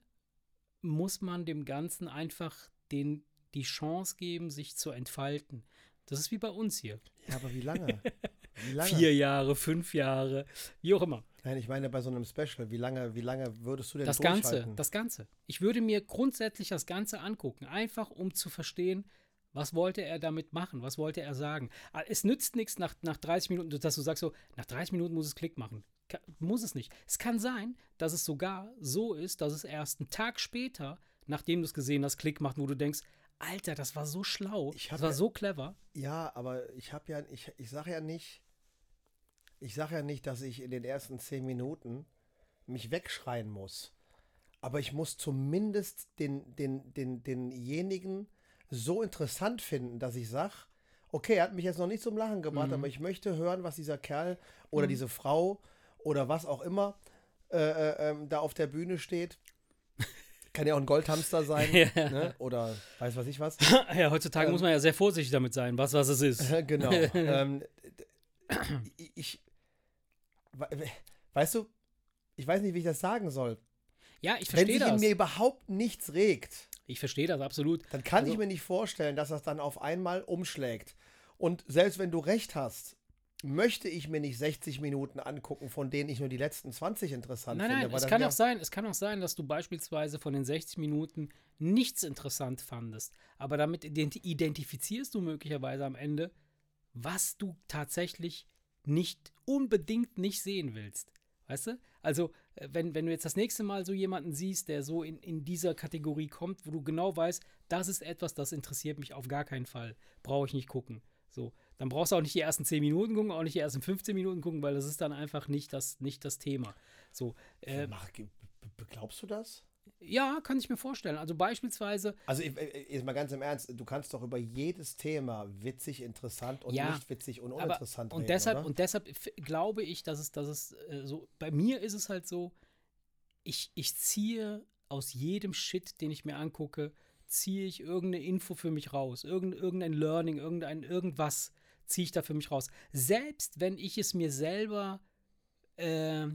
muss man dem Ganzen einfach den, die Chance geben, sich zu entfalten. Das ist wie bei uns hier. Ja, aber wie lange? Vier Jahre, fünf Jahre, wie auch immer. Nein, ich meine bei so einem Special, wie lange, wie lange würdest du denn Das Ganze, das Ganze. Ich würde mir grundsätzlich das Ganze angucken, einfach um zu verstehen, was wollte er damit machen? Was wollte er sagen? Ah, es nützt nichts nach, nach 30 Minuten, dass du sagst so, nach 30 Minuten muss es Klick machen. Ka muss es nicht. Es kann sein, dass es sogar so ist, dass es erst einen Tag später, nachdem du es gesehen hast, Klick macht, wo du denkst, Alter, das war so schlau. das war ja, so clever. Ja, aber ich habe ja, ich, ich sage ja nicht, ich sage ja nicht, dass ich in den ersten zehn Minuten mich wegschreien muss. aber ich muss zumindest den, den, den, denjenigen so interessant finden, dass ich sage, okay, er hat mich jetzt noch nicht zum Lachen gebracht, Mhm. aber ich möchte hören, was dieser Kerl oder Mhm. diese Frau oder was auch immer äh, äh, ähm, da auf der Bühne steht. Kann ja auch ein Goldhamster sein Ja. ne? oder weiß was ich was. Ja, heutzutage Ähm. muss man ja sehr vorsichtig damit sein, was, was es ist. genau. ähm, ich, weißt du, ich weiß nicht, wie ich das sagen soll. Ja, ich Wenn verstehe sich in das. mir überhaupt nichts regt, Ich verstehe das absolut. dann kann Also- ich mir nicht vorstellen, dass das dann auf einmal umschlägt. Und selbst wenn du recht hast, möchte ich mir nicht 60 Minuten angucken, von denen ich nur die letzten 20 interessant Nein, finde. nein, es das kann auch sein, es kann auch sein, dass du beispielsweise von den 60 Minuten nichts interessant fandest. Aber damit ident- identifizierst du möglicherweise am Ende, was du tatsächlich nicht unbedingt nicht sehen willst. Weißt du? Also, äh, wenn, wenn du jetzt das nächste Mal so jemanden siehst, der so in, in dieser Kategorie kommt, wo du genau weißt, das ist etwas, das interessiert mich auf gar keinen Fall. Brauche ich nicht gucken. So, dann brauchst du auch nicht die ersten 10 Minuten gucken, auch nicht die ersten 15 Minuten gucken, weil das ist dann einfach nicht das, nicht das Thema. So, äh, Mach, glaubst du das? Ja, kann ich mir vorstellen. Also beispielsweise, Also ich- jetzt mal ganz im Ernst, du kannst doch über jedes Thema witzig, interessant und Ja, nicht witzig und aber uninteressant und reden, deshalb oder? und deshalb glaube ich, dass es, dass es äh, so. Bei mir ist es halt so. Ich, ich ziehe aus jedem Shit, den ich mir angucke, ziehe ich irgendeine Info für mich raus, irgend, irgendein Learning, irgendein irgendwas ziehe ich da für mich raus. Selbst wenn ich es mir selber äh,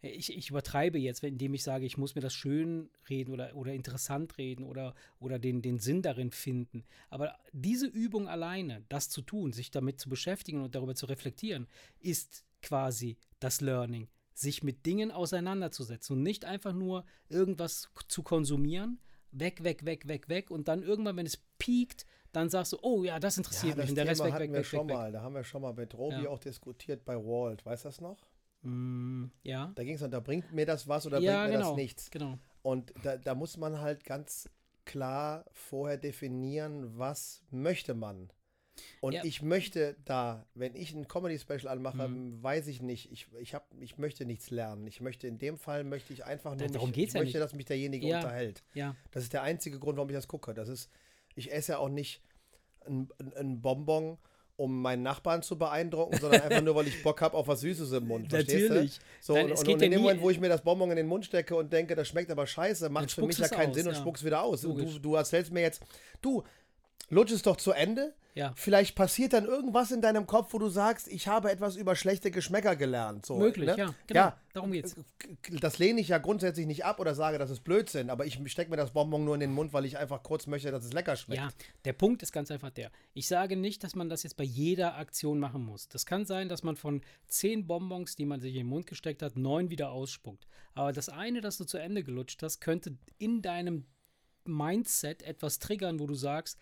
ich, ich übertreibe jetzt, indem ich sage, ich muss mir das schön reden oder, oder interessant reden oder, oder den, den Sinn darin finden. Aber diese Übung alleine, das zu tun, sich damit zu beschäftigen und darüber zu reflektieren, ist quasi das Learning, sich mit Dingen auseinanderzusetzen und nicht einfach nur irgendwas zu konsumieren, weg, weg, weg, weg, weg und dann irgendwann, wenn es piekt, dann sagst du, oh ja, das ja, interessiert mich das und der Thema Rest weg, hatten weg, wir weg, schon weg. mal. Da haben wir schon mal mit Robi Ja. auch diskutiert bei Walt. Weißt du das noch? Mm, ja, Da ging es dann, da bringt mir das was oder ja, bringt mir genau, das nichts. genau. Und da, da muss man halt ganz klar vorher definieren, was möchte man. Und Ja. ich möchte da, wenn ich ein Comedy-Special anmache, Mhm. weiß ich nicht, ich, ich, hab, ich möchte nichts lernen. Ich möchte in dem Fall, möchte ich einfach nur, Da- darum mich, geht's ich ja möchte, nicht. dass mich derjenige Ja. unterhält. Ja, Das ist der einzige Grund, warum ich das gucke. Das ist, ich esse ja auch nicht ein, ein, ein Bonbon, um meinen Nachbarn zu beeindrucken, sondern einfach nur, weil ich Bock habe auf was Süßes im Mund. verstehst du? natürlich. So, Nein, und, es und, und in dem Moment, wo ich mir das Bonbon in den Mund stecke und denke, das schmeckt aber scheiße, macht für mich ja keinen aus, Sinn und ja. spuckst wieder aus. Und du, du erzählst mir jetzt, du, lutsch es doch zu Ende. Ja. Vielleicht passiert dann irgendwas in deinem Kopf, wo du sagst, ich habe etwas über schlechte Geschmäcker gelernt. So, Möglich, ne? ja, genau, Ja, darum geht's. Das lehne ich ja grundsätzlich nicht ab oder sage, das ist Blödsinn, aber ich stecke mir das Bonbon nur in den Mund, weil ich einfach kurz möchte, dass es lecker schmeckt. Ja, der Punkt ist ganz einfach der. Ich sage nicht, dass man das jetzt bei jeder Aktion machen muss. Das kann sein, dass man von zehn Bonbons, die man sich in den Mund gesteckt hat, neun wieder ausspuckt. Aber das eine, das du zu Ende gelutscht hast, könnte in deinem Mindset etwas triggern, wo du sagst,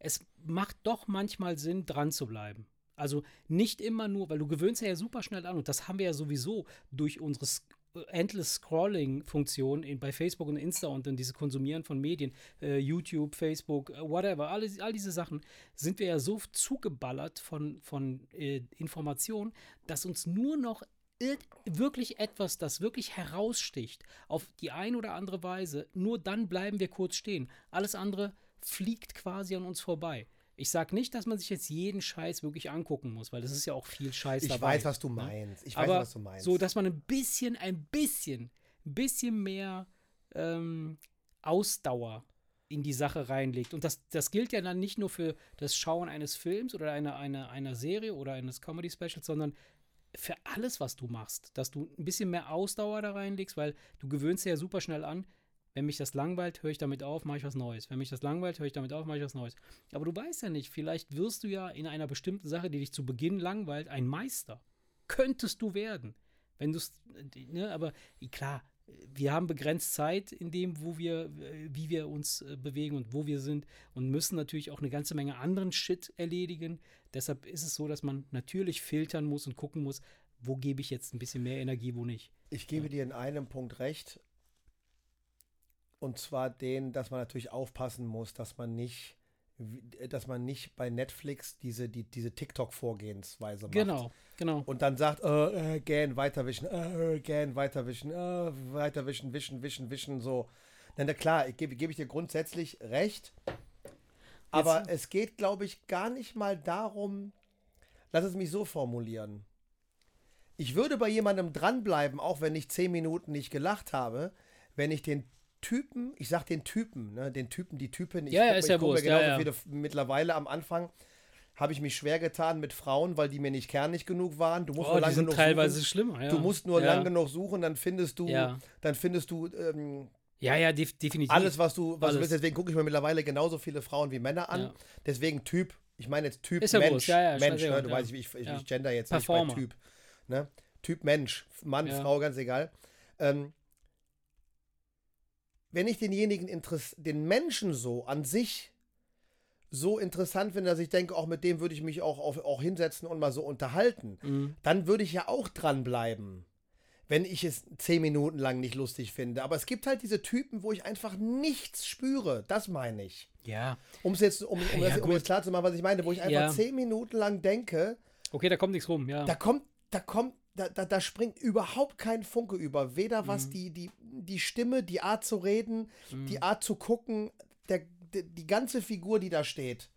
es macht doch manchmal Sinn, dran zu bleiben. Also nicht immer nur, weil du gewöhnst ja super schnell an und das haben wir ja sowieso durch unsere Sk- Endless Scrolling-Funktion in- bei Facebook und Insta und dann diese Konsumieren von Medien, äh, YouTube, Facebook, äh, whatever, alle, all diese Sachen, sind wir ja so zugeballert von, von äh, Informationen, dass uns nur noch ir- wirklich etwas, das wirklich heraussticht, auf die eine oder andere Weise, nur dann bleiben wir kurz stehen. Alles andere fliegt quasi an uns vorbei. Ich sage nicht, dass man sich jetzt jeden Scheiß wirklich angucken muss, weil das ist ja auch viel Scheiß Ich dabei. weiß, was du ne? meinst. Ich weiß, Aber was du meinst. so, dass man ein bisschen, ein bisschen, ein bisschen mehr ähm, Ausdauer in die Sache reinlegt. Und das, das gilt ja dann nicht nur für das Schauen eines Films oder einer, einer, einer Serie oder eines Comedy-Specials, sondern für alles, was du machst. Dass du ein bisschen mehr Ausdauer da reinlegst, weil du gewöhnst dir ja super schnell an, wenn mich das langweilt, höre ich damit auf, mache ich was Neues. Wenn mich das langweilt, höre ich damit auf, mache ich was Neues. Aber du weißt ja nicht, vielleicht wirst du ja in einer bestimmten Sache, die dich zu Beginn langweilt, ein Meister. Könntest du werden. Wenn du es, ne, aber klar, wir haben begrenzt Zeit in dem, wo wir, wie wir uns äh, bewegen und wo wir sind und müssen natürlich auch eine ganze Menge anderen Shit erledigen. Deshalb ist es so, dass man natürlich filtern muss und gucken muss, wo gebe ich jetzt ein bisschen mehr Energie, wo nicht. Ich gebe dir in einem Punkt recht. Und zwar den, dass man natürlich aufpassen muss, dass man nicht wie- dass man nicht bei Netflix diese, die, diese TikTok-Vorgehensweise macht. Genau, genau. Und dann sagt, äh, äh, gähn, weiterwischen, äh, gähn, weiterwischen, äh, weiterwischen, wischen, wischen, wischen, so. Na, na klar, ich gebe gebe ich dir grundsätzlich recht. Aber es geht, glaube ich, gar nicht mal darum, lass es mich so formulieren. Ich würde bei jemandem dranbleiben, auch wenn ich zehn Minuten nicht gelacht habe, wenn ich den Typen, ich sag den Typen, ne, den Typen, die Typen, ich Ja, ja, ist ich ja guck mir ja, ja. viele mittlerweile am Anfang habe ich mich schwer getan mit Frauen, weil die mir nicht kernig genug waren. Du musst Oh, nur lang genug teilweise suchen. schlimmer, ja. Du musst nur ja. lang genug suchen, dann findest du, Ja. dann findest du ähm, Ja, ja, def definitiv. alles, was du, was du Alles. willst. Deswegen gucke ich mir mittlerweile genauso viele Frauen wie Männer an. Ja. Deswegen Typ, ich meine jetzt Typ Ist Mensch, Mensch, ne? du weißt, ich, ich, ich gender jetzt Performer. nicht bei Typ. Ne? Typ Mensch, Mann. Frau, ganz egal. Ähm, wenn ich denjenigen, interess den Menschen so an sich so interessant finde, dass ich denke, auch mit dem würde ich mich auch, auf, auch hinsetzen und mal so unterhalten, Mhm. dann würde ich ja auch dranbleiben, wenn ich es zehn Minuten lang nicht lustig finde. Aber es gibt halt diese Typen, wo ich einfach nichts spüre. Das meine ich. Ja. Um es jetzt, um, um, Ja, das, um jetzt klar zu machen, was ich meine, wo ich einfach Ja. zehn Minuten lang denke, Okay, da kommt nichts rum, ja. da kommt, da kommt, da, da, da springt überhaupt kein Funke über. Weder was Mhm. die, die, die Stimme, die Art zu reden, die Art zu gucken, der, die, die ganze Figur, die da steht,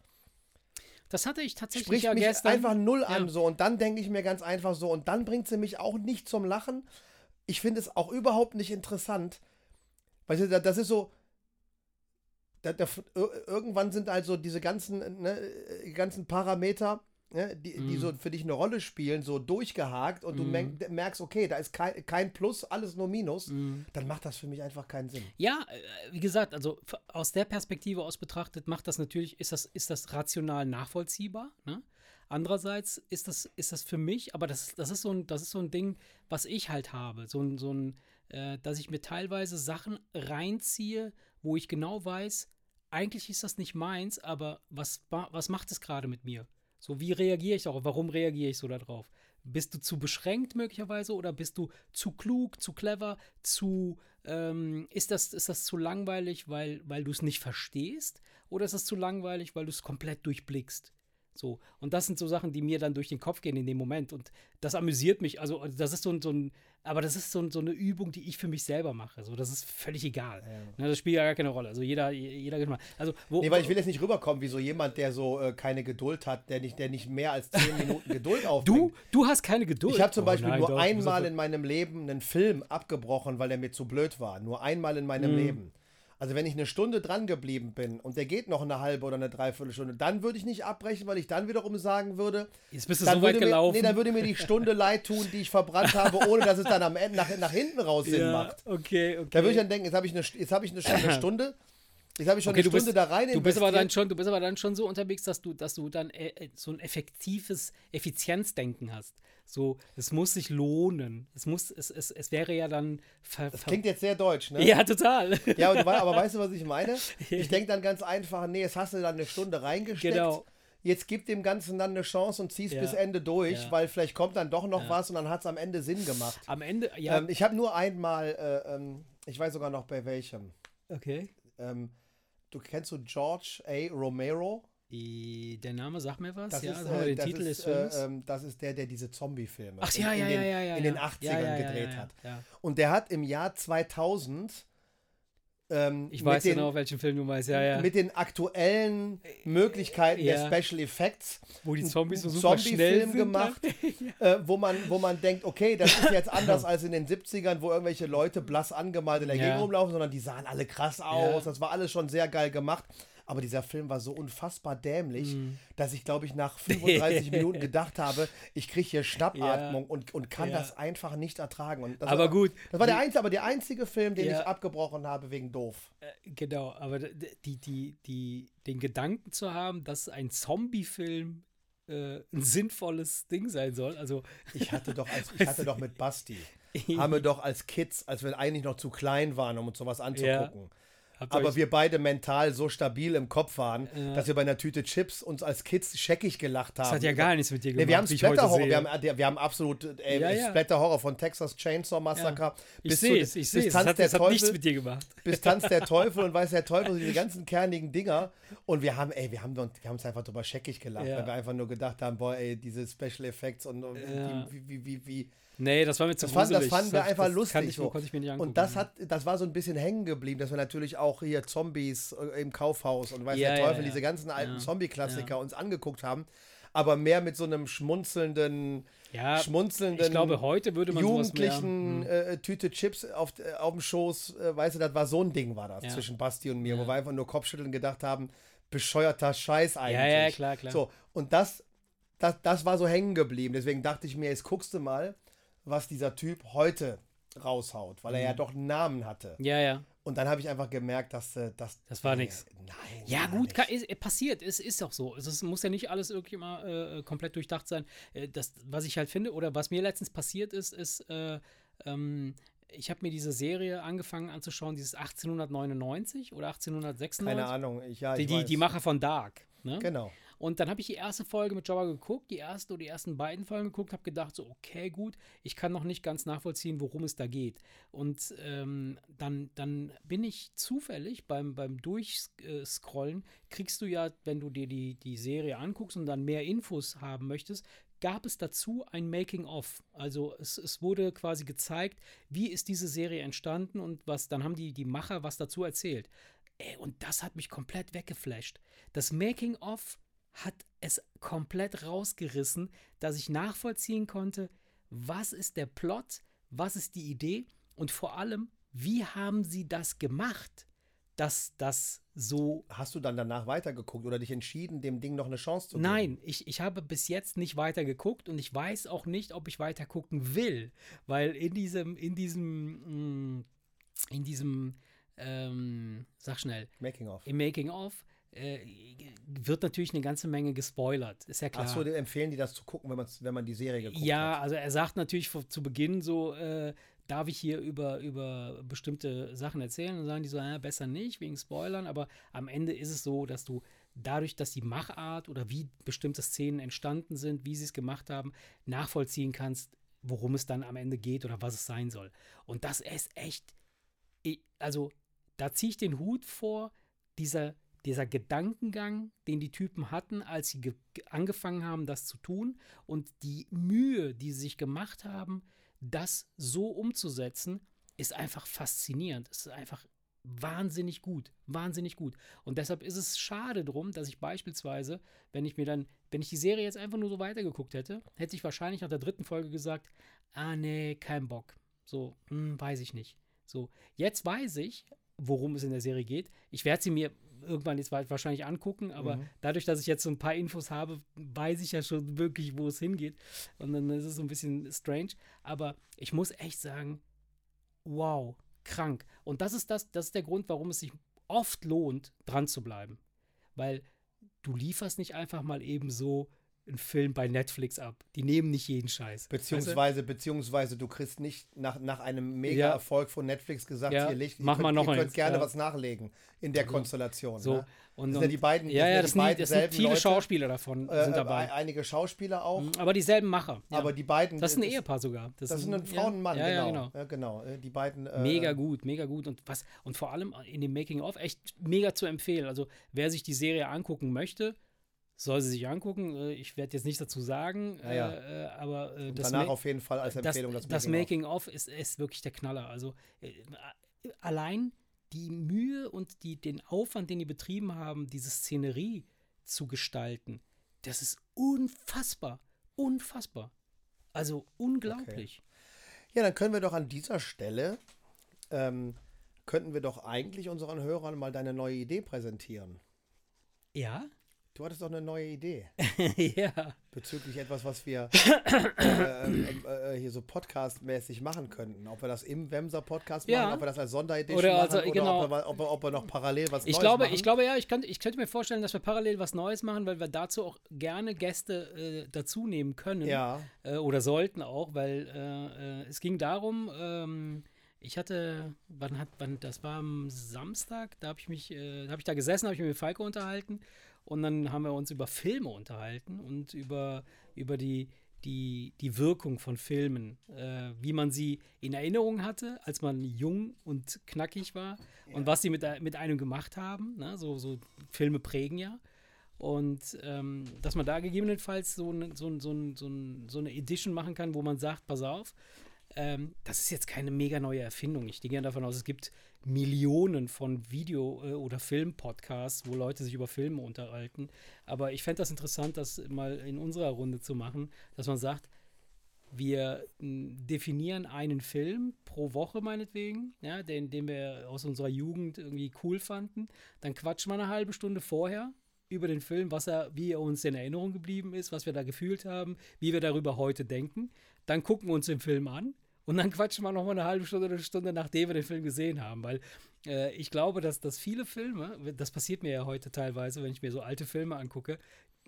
Das hatte ich tatsächlich spricht ja mich gestern. einfach null Ja. an so. Und dann denke ich mir ganz einfach so, und dann bringt sie mich auch nicht zum Lachen. Ich finde es auch überhaupt nicht interessant. Weißt du, da- das ist so. Da, da, ir- irgendwann sind also diese ganzen, ne, äh, ganzen Parameter, ne, die, die Mhm. so für dich eine Rolle spielen, so durchgehakt und du Mhm. merk, merkst, okay, da ist kein, kein Plus, alles nur Minus, Mhm. dann macht das für mich einfach keinen Sinn. Ja, äh, wie gesagt, also aus der Perspektive aus betrachtet, macht das natürlich, ist das, ist das rational nachvollziehbar. Ne? Andererseits ist das, ist das für mich, aber das, das, ist so ein, das ist so ein Ding, was ich halt habe. So ein, so ein äh, dass ich mir teilweise Sachen reinziehe, wo ich genau weiß, eigentlich ist das nicht meins, aber was, was macht es gerade mit mir? So, wie reagiere ich darauf? Warum reagiere ich so darauf? Bist du zu beschränkt möglicherweise oder bist du zu klug, zu clever, zu ähm, ist, das, ist das zu langweilig, weil, weil du es nicht verstehst? Oder ist es zu langweilig, weil du es komplett durchblickst? So, und das sind so Sachen, die mir dann durch den Kopf gehen in dem Moment. Und das amüsiert mich. Also, das ist so ein, so ein aber das ist so, ein- so eine Übung, die ich für mich selber mache. So, das ist völlig egal. Ne, das spielt ja gar keine Rolle. Also jeder, jeder Geschmack. Also, wo, Nee, weil ich will jetzt nicht rüberkommen wie so jemand, der so äh, keine Geduld hat, der nicht, der nicht mehr als zehn Minuten Geduld aufbringt. du, du hast keine Geduld. Ich habe zum Oh Beispiel nein, nur doch, einmal in meinem Leben einen Film abgebrochen, weil er mir zu blöd war. Nur einmal in meinem Mhm. Leben. Also wenn ich eine Stunde dran geblieben bin und der geht noch eine halbe oder eine Dreiviertelstunde, dann würde ich nicht abbrechen, weil ich dann wiederum sagen würde, Jetzt bist du so weit mir, gelaufen. nee, dann würde mir die Stunde leid tun, die ich verbrannt habe, ohne dass es dann am Ende nach, nach hinten raus Sinn ja, macht. okay, okay. Da würde ich dann denken, jetzt habe ich, eine, jetzt habe ich eine Stunde, jetzt habe ich schon Okay, eine Stunde bist- da rein Du bist aber dann schon, du bist aber dann schon so unterwegs, dass du, dass du dann äh, äh, so ein effektives Effizienzdenken hast. So, es muss sich lohnen. Es muss, es, es, es wäre ja dann Das klingt jetzt sehr deutsch, ne? Ja, total. Ja, aber, aber weißt du, was ich meine? Ich denke dann ganz einfach, nee, jetzt hast du dann eine Stunde reingesteckt. Genau. Jetzt gib dem Ganzen dann eine Chance und zieh's Ja. bis Ende durch, Ja. weil vielleicht kommt dann doch noch was und dann hat es am Ende Sinn gemacht. Am Ende, ja. Ähm, ich habe nur einmal, äh, ähm, ich weiß sogar noch bei welchem. okay. Ähm, du kennst du George A. Romero? I- Der Name sagt mir was, Das ja. ist, wir äh, das Titel ist, des. Äh, ähm, das ist der, der diese Zombie-Filme Ach in, ja, in, ja, den, ja, in den ja. 80ern ja, ja, ja, gedreht hat. Und der hat im Jahr 2000 ähm, Ich weiß den, genau, welchen Film du meinst, ja, ja. mit den aktuellen Möglichkeiten Ja. der Special Effects Wo die Zombies so super schnell Zombie-Film sind. gemacht, äh, wo, man, wo man denkt, okay, das ist jetzt anders als in den 70ern, wo irgendwelche Leute blass angemalt in der Ja. Gegend rumlaufen, sondern die sahen alle krass aus. Das war alles schon sehr geil gemacht. Aber dieser Film war so unfassbar dämlich, Mhm. dass ich, glaube ich, nach 35 Minuten gedacht habe, ich kriege hier Schnappatmung Ja. und, und kann Ja. das einfach nicht ertragen. Aber war, gut. Das war der einzige, aber der einzige Film, den Ja. ich abgebrochen habe wegen doof. Genau, aber die, die, die, den Gedanken zu haben, dass ein Zombie-Film äh, ein sinnvolles Ding sein soll, also Ich hatte doch, als, ich hatte doch mit Basti, haben wir doch als Kids, als wir eigentlich noch zu klein waren, um uns sowas anzugucken, Habt aber wir beide mental so stabil im Kopf waren, Ja. dass wir bei einer Tüte Chips uns als Kids scheckig gelacht haben. Das hat ja gar nichts mit dir gemacht. Nee, wir haben Splatter-Horror, sehe. wir haben, äh, wir haben absolut äh, Ja, ja. Splatter-Horror von Texas Chainsaw Massacre ich bis, sehe es, ich sehe es. Das hat, das hat nichts Teufel, mit dir gemacht. bis Tanz der Teufel und weiß der Teufel, diese ganzen kernigen Dinger. Und wir haben, ey, wir haben, wir haben uns einfach drüber scheckig gelacht, weil wir einfach nur gedacht haben, boah, ey, diese Special Effects und, und wie, wie, wie, wie, Nee, das war mir zu das, fand, das gruselig. fanden wir einfach das lustig. Ich, so. angucken. und das hat, das war so ein bisschen hängen geblieben, dass wir natürlich auch hier Zombies äh, im Kaufhaus und weiß Ja, der ja, Teufel, ja. diese ganzen alten Ja. Zombie-Klassiker uns angeguckt haben, aber mehr mit so einem schmunzelnden, ja, schmunzelnden ich glaube, heute würde man sowas mehr, Jugendlichen hm. äh, Tüte Chips auf, äh, auf dem Schoß, äh, weißt du, das war so ein Ding, war das Ja. zwischen Basti und mir, wo Ja. wir einfach nur Kopfschütteln gedacht haben, bescheuerter Scheiß eigentlich. Ja, ja, klar, klar. So, und das, das, das war so hängen geblieben. Deswegen dachte ich mir, jetzt guckst du mal, was dieser Typ heute raushaut, weil er Mhm. ja doch einen Namen hatte. Ja, ja. Und dann habe ich einfach gemerkt, dass äh, das. Das war nix. Nein. Ja, gut, kann, ist, äh, passiert. Es ist auch so. Es ist, muss ja nicht alles irgendwie immer äh, komplett durchdacht sein. Äh, das, was ich halt finde, oder was mir letztens passiert ist, ist, äh, ähm, ich habe mir diese Serie angefangen anzuschauen, dieses 1899 oder 1896. Keine Ahnung. Ich, ja, Die, ich die, weiß. die Macher von Dark. Ne? Genau. Und dann habe ich die erste Folge mit Jabba geguckt, die erste oder die ersten beiden Folgen geguckt, habe gedacht, so, okay, gut, ich kann noch nicht ganz nachvollziehen, worum es da geht. Und ähm, dann, dann bin ich zufällig beim, beim Durchscrollen, kriegst du ja, wenn du dir die, die Serie anguckst und dann mehr Infos haben möchtest, gab es dazu ein Making-of. Also es, es wurde quasi gezeigt, wie ist diese Serie entstanden und was, dann haben die, die Macher was dazu erzählt. Ey, und das hat mich komplett weggeflasht. Das Making-of hat es komplett rausgerissen, dass ich nachvollziehen konnte, was ist der Plot, was ist die Idee und vor allem, wie haben sie das gemacht, dass das so Hast du dann danach weitergeguckt oder dich entschieden, dem Ding noch eine Chance zu geben? Nein, ich, ich habe bis jetzt nicht weiter geguckt und ich weiß auch nicht, ob ich weiter gucken will, weil in diesem, in diesem, mm, in diesem, ähm, sag schnell, Making of. im Making of äh, wird natürlich eine ganze Menge gespoilert, ist ja klar. Achso, empfehlen die das zu gucken, wenn, wenn man die Serie geguckt ja, hat? also er sagt natürlich zu Beginn so, äh, darf ich hier über, über bestimmte Sachen erzählen? Und sagen die so, ja, besser nicht, wegen Spoilern, aber am Ende ist es so, dass du dadurch, dass die Machart oder wie bestimmte Szenen entstanden sind, wie sie es gemacht haben, nachvollziehen kannst, worum es dann am Ende geht oder was es sein soll. Und das ist echt, also da ziehe ich den Hut vor, dieser, dieser Gedankengang, den die Typen hatten, als sie ge- ge- angefangen haben, das zu tun und die Mühe, die sie sich gemacht haben, das so umzusetzen, ist einfach faszinierend. Es ist einfach wahnsinnig gut, wahnsinnig gut. Und deshalb ist es schade drum, dass ich beispielsweise, wenn ich mir dann, wenn ich die Serie jetzt einfach nur so weitergeguckt hätte, hätte ich wahrscheinlich nach der dritten Folge gesagt, ah nee, kein Bock. So, hm, weiß ich nicht. So, jetzt weiß ich, worum es in der Serie geht. Ich werde sie mir irgendwann jetzt wahrscheinlich angucken, aber Mhm. dadurch, dass ich jetzt so ein paar Infos habe, weiß ich ja schon wirklich, wo es hingeht. Und dann ist es so ein bisschen strange. Aber ich muss echt sagen, wow, krank. Und das ist das, das ist der Grund, warum es sich oft lohnt, dran zu bleiben. Weil du lieferst nicht einfach mal eben so einen Film bei Netflix ab. Die nehmen nicht jeden Scheiß. Beziehungsweise, beziehungsweise du kriegst nicht nach, nach einem. Mega-Erfolg von Netflix gesagt, Ja, hier legt, mach mal könnt, noch ihr könnt eins, gerne ja. was nachlegen in der So. Konstellation. So. Ne? Und, Das sind ja die beiden, ja, ja, sind das sind, das sind viele Leute, Schauspieler davon äh, sind äh, dabei. einige Schauspieler auch, Mhm, Aber dieselben Macher. Ja. aber die beiden. das ist ein das- Ehepaar sogar. Das sind eine ja, Frau und ein Mann, ja, genau. Ja, genau. Ja, genau. Äh, Die beiden. Äh, Mega gut, mega gut. Und was, und vor allem in dem Making-of echt mega zu empfehlen. Also, wer sich die Serie angucken möchte, soll sie sich angucken. Äh, Ich werde jetzt nichts dazu sagen, Ja, ja. äh, äh, aber äh, das, danach Ma- auf jeden Fall als Empfehlung das, das Making-of. Making-of ist, ist wirklich der Knaller. Also, äh, allein die Mühe und die, den Aufwand, den die betrieben haben, diese Szenerie zu gestalten, das ist unfassbar. Unfassbar. Also unglaublich. Ja, dann können wir doch an dieser Stelle, ähm, könnten wir doch eigentlich unseren Hörern mal deine neue Idee präsentieren. Ja? Du hattest doch eine neue Idee ja. bezüglich etwas, was wir äh, äh, äh, hier so podcastmäßig machen könnten. Ob wir das im Wemser Podcast machen, Ja. ob wir das als Sonderedition Oder machen also, oder genau. ob, wir, ob, wir, ob wir noch parallel was Ich Neues glaube, machen. ich glaube ja, ich könnte, ich könnte mir vorstellen, dass wir parallel was Neues machen, weil wir dazu auch gerne Gäste äh, dazu nehmen können. Ja, Äh, oder sollten auch, weil äh, äh, es ging darum, ähm, Ich hatte, wann hat, wann, das war am Samstag, da habe ich mich, äh, habe ich da gesessen, habe ich mich mit Falco unterhalten und dann haben wir uns über Filme unterhalten und über, über die, die, die Wirkung von Filmen, äh, wie man sie in Erinnerung hatte, als man jung und knackig war ja. und was sie mit, mit einem gemacht haben. Ne? So, so Filme prägen ja. Und ähm, dass man da gegebenenfalls so, ne, so, so, so, so eine Edition machen kann, wo man sagt, pass auf, ähm, das ist jetzt keine mega neue Erfindung. Ich gehe gerne davon aus, es gibt Millionen von Video- äh, oder Film-Podcasts, wo Leute sich über Filme unterhalten. Aber ich fände das interessant, das mal in unserer Runde zu machen, dass man sagt, wir definieren einen Film pro Woche meinetwegen, ja, den, den wir aus unserer Jugend irgendwie cool fanden. Dann quatschen wir eine halbe Stunde vorher über den Film, was er, wie er uns in Erinnerung geblieben ist, was wir da gefühlt haben, wie wir darüber heute denken. Dann gucken wir uns den Film an und dann quatschen wir noch mal eine halbe Stunde oder eine Stunde, nachdem wir den Film gesehen haben. Weil äh, ich glaube, dass, dass viele Filme, das passiert mir ja heute teilweise, wenn ich mir so alte Filme angucke,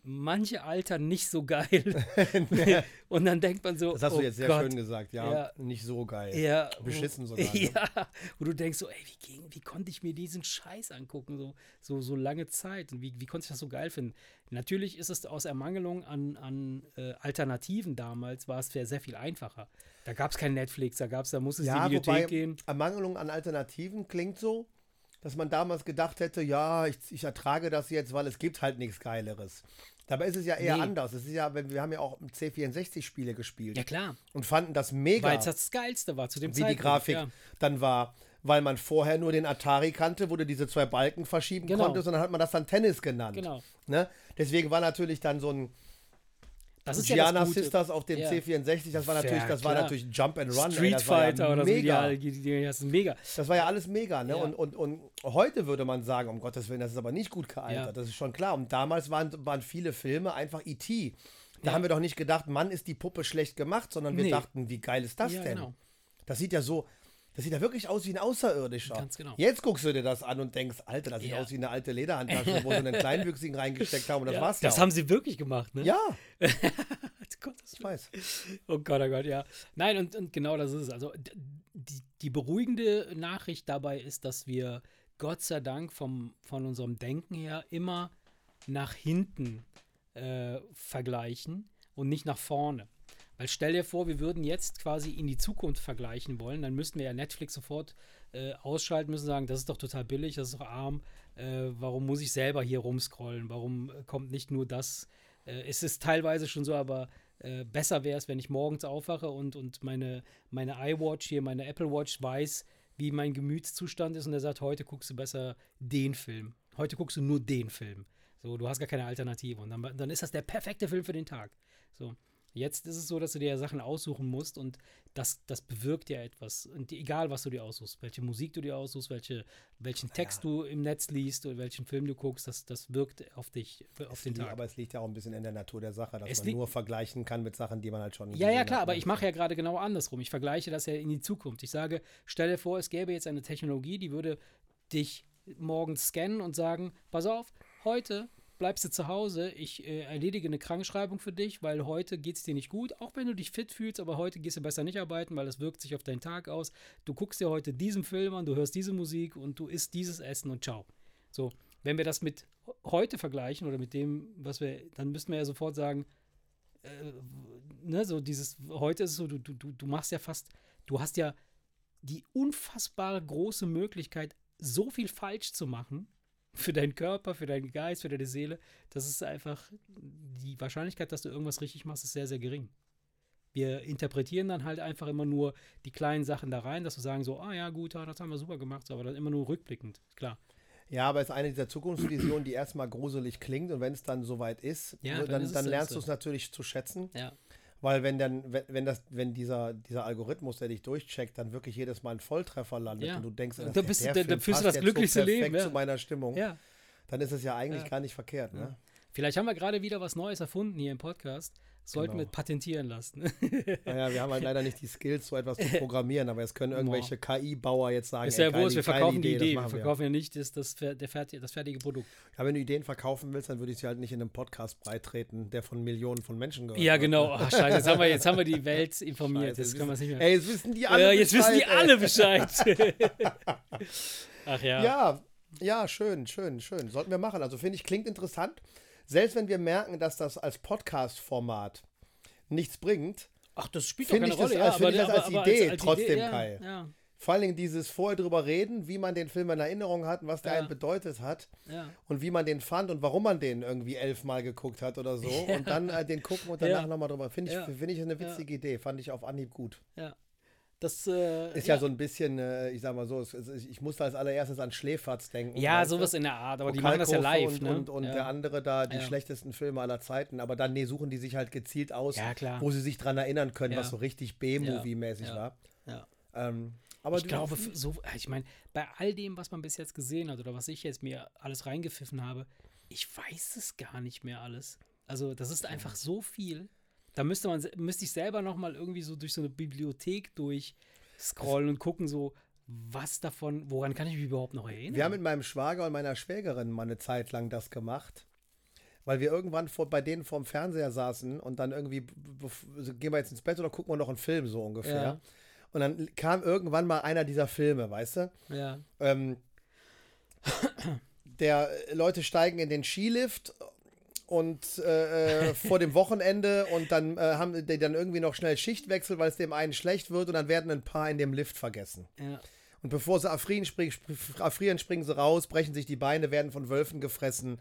manche altern nicht so geil. ja. Und dann denkt man so. Das hast oh du jetzt sehr Gott, schön gesagt, ja, ja, Nicht so geil. Ja, Beschissen sogar. Ne? Ja. Wo du denkst so, ey, wie, ging, wie konnte ich mir diesen Scheiß angucken, so, so, so lange Zeit? Und wie, wie konnte ich das so geil finden? Natürlich ist es aus Ermangelung an, an äh, Alternativen damals, war es sehr viel einfacher. Da gab es kein Netflix, da gab es, da musste es ja, in die Videothek gehen. Ermangelung an Alternativen klingt so, dass man damals gedacht hätte, ja, ich, ich ertrage das jetzt, weil es gibt halt nichts Geileres. Dabei ist es ja eher nee. anders. Es ist ja, wir haben ja auch C64-Spiele gespielt. Ja, klar. Und fanden das mega. Weil es das Geilste war zu dem Wie Zeitpunkt, die Grafik ja. dann war. Weil man vorher nur den Atari kannte, wo du diese zwei Balken verschieben genau. konntest und dann hat man das dann Tennis genannt. Genau. Ne? Deswegen war natürlich dann so ein das ist Gianna ja Sisters auf dem ja. C64, das war natürlich, das war natürlich Jump and Run. Street ey, Fighter ja oder mega. so, die, die, das ist mega. Das war ja alles mega, ne? Ja. Und, und, und heute würde man sagen, um Gottes Willen, das ist aber nicht gut gealtert, das ist schon klar. Und damals waren, waren viele Filme einfach E.T. Da haben wir doch nicht gedacht, Mann, ist die Puppe schlecht gemacht, sondern wir nee. dachten, wie geil ist das denn? Genau. Das sieht ja so, das sieht ja wirklich aus wie ein Außerirdischer. Ganz genau. Jetzt guckst du dir das an und denkst, Alter, das sieht ja. aus wie eine alte Lederhandtasche, wo sie einen Kleinwüchsigen reingesteckt haben und das ja, war's ja. Das auch. haben sie wirklich gemacht, ne? Ja. Gott, ich weiß. Oh Gott, oh Gott, ja. Nein, und, und genau das ist es. Also die, die beruhigende Nachricht dabei ist, dass wir Gott sei Dank vom, von unserem Denken her immer nach hinten äh, vergleichen und nicht nach vorne. Weil stell dir vor, wir würden jetzt quasi in die Zukunft vergleichen wollen, dann müssten wir ja Netflix sofort äh, ausschalten müssen, sagen, das ist doch total billig, das ist doch arm, äh, warum muss ich selber hier rumscrollen, warum kommt nicht nur das? Äh, es ist teilweise schon so, aber äh, besser wäre es, wenn ich morgens aufwache und, und meine, meine iWatch hier, meine Apple Watch weiß, wie mein Gemütszustand ist und er sagt, heute guckst du besser den Film. Heute guckst du nur den Film. So, du hast gar keine Alternative. Und dann, dann ist das der perfekte Film für den Tag. So. Jetzt ist es so, dass du dir Sachen aussuchen musst und das, das bewirkt ja etwas. Und egal, was du dir aussuchst, welche Musik du dir aussuchst, welche, welchen Text ja. du im Netz liest oder welchen Film du guckst, das, das wirkt auf dich, auf es den Tag. Aber es liegt ja auch ein bisschen in der Natur der Sache, dass es man nur vergleichen kann mit Sachen, die man halt schon. Ja, ja, klar, hat. aber ne? ich mache ja gerade genau andersrum. Ich vergleiche das ja in die Zukunft. Ich sage, stell dir vor, es gäbe jetzt eine Technologie, die würde dich morgens scannen und sagen: Pass auf, heute bleibst du zu Hause, ich äh, erledige eine Krankschreibung für dich, weil heute geht es dir nicht gut, auch wenn du dich fit fühlst, aber heute gehst du besser nicht arbeiten, weil das wirkt sich auf deinen Tag aus. Du guckst dir heute diesen Film an, du hörst diese Musik und du isst dieses Essen und ciao. So, wenn wir das mit heute vergleichen oder mit dem, was wir, dann müssten wir ja sofort sagen, äh, ne, so dieses, heute ist es so, du, du, du machst ja fast, du hast ja die unfassbare große Möglichkeit, so viel falsch zu machen, für deinen Körper, für deinen Geist, für deine Seele, das ist einfach, die Wahrscheinlichkeit, dass du irgendwas richtig machst, ist sehr, sehr gering. Wir interpretieren dann halt einfach immer nur die kleinen Sachen da rein, dass wir sagen so, ah ja, gut, das haben wir super gemacht, aber dann immer nur rückblickend, klar. Ja, aber es ist eine dieser Zukunftsvisionen, die erstmal gruselig klingt und wenn es dann soweit ist, ja, dann, dann, dann lernst du es natürlich zu schätzen. Ja. Weil wenn dann, wenn, wenn das, wenn dieser, dieser Algorithmus, der dich durchcheckt, dann wirklich jedes Mal ein Volltreffer landet ja. und du denkst, da, bist, der da, da fühlst du das glücklichste so Leben ja. zu meiner Stimmung, ja. dann ist es ja eigentlich gar nicht verkehrt. Ne? Vielleicht haben wir gerade wieder was Neues erfunden hier im Podcast. Sollten Genau. wir patentieren lassen. Naja, wir haben halt leider nicht die Skills, so etwas zu programmieren, aber es können irgendwelche KI-Bauer jetzt sagen, ist ja ey, wir verkaufen die das Idee. Wir verkaufen ja nicht das, das, der fertige, das fertige Produkt. Ja, wenn du Ideen verkaufen willst, dann würde ich sie halt nicht in einem Podcast breitreten, der von Millionen von Menschen gehört Ja, genau. Ach, scheiße, jetzt haben wir, jetzt haben wir die Welt informiert. Scheiße, jetzt können wir es nicht mehr. Ey, jetzt wissen die alle Ja, jetzt wissen die Bescheid, ey. alle Bescheid. Ach ja. Ja, ja, schön, schön, schön. Sollten wir machen. Also finde ich, klingt interessant. Selbst wenn wir merken, dass das als Podcast-Format nichts bringt, Ach, das spielt Finde doch keine ich Rolle. als- ja, finde ich das als Idee trotzdem, ja, Kai. Ja, vor allen Dingen dieses vorher drüber reden, wie man den Film in Erinnerung hat und was der Ja. einen bedeutet hat und wie man den fand und warum man den irgendwie elfmal geguckt hat oder so und dann äh, den gucken und danach Ja. nochmal drüber. Finde ich, Ja. finde ich eine witzige Idee. Fand ich auf Anhieb gut. ja. Das äh, Ist ja, so ein bisschen, äh, ich sag mal so, es, es, ich musste als allererstes an Schläferz denken. Ja, sowas in der Art, aber die machen das ja live, und, ne? und, und ja. der andere da die Ja. schlechtesten Filme aller Zeiten. Aber dann nee, suchen die sich halt gezielt aus, Ja, wo sie sich dran erinnern können, Ja. was so richtig B-Movie-mäßig Ja. war. Ja. Ähm, aber ich glaube, so, ich meine, bei all dem, was man bis jetzt gesehen hat oder was ich jetzt mir alles reingepfiffen habe, ich weiß es gar nicht mehr alles. Also, das ist einfach so viel. Da müsste man, müsste ich selber noch mal irgendwie so durch so eine Bibliothek durchscrollen und gucken, so, was davon, woran kann ich mich überhaupt noch erinnern? Wir haben mit meinem Schwager und meiner Schwägerin mal eine Zeit lang das gemacht. Weil wir irgendwann vor, bei denen vorm Fernseher saßen und dann irgendwie, gehen wir jetzt ins Bett oder gucken wir noch einen Film so ungefähr. Ja. Und dann kam irgendwann mal einer dieser Filme, weißt du? ja. Ähm, der äh, Leute steigen in den Skilift und äh, äh, vor dem Wochenende und dann äh, haben die dann irgendwie noch schnell Schichtwechsel, weil es dem einen schlecht wird und dann werden ein paar in dem Lift vergessen. ja. Und bevor sie erfrieren, spring, sp- erfrieren, springen sie raus, brechen sich die Beine, werden von Wölfen gefressen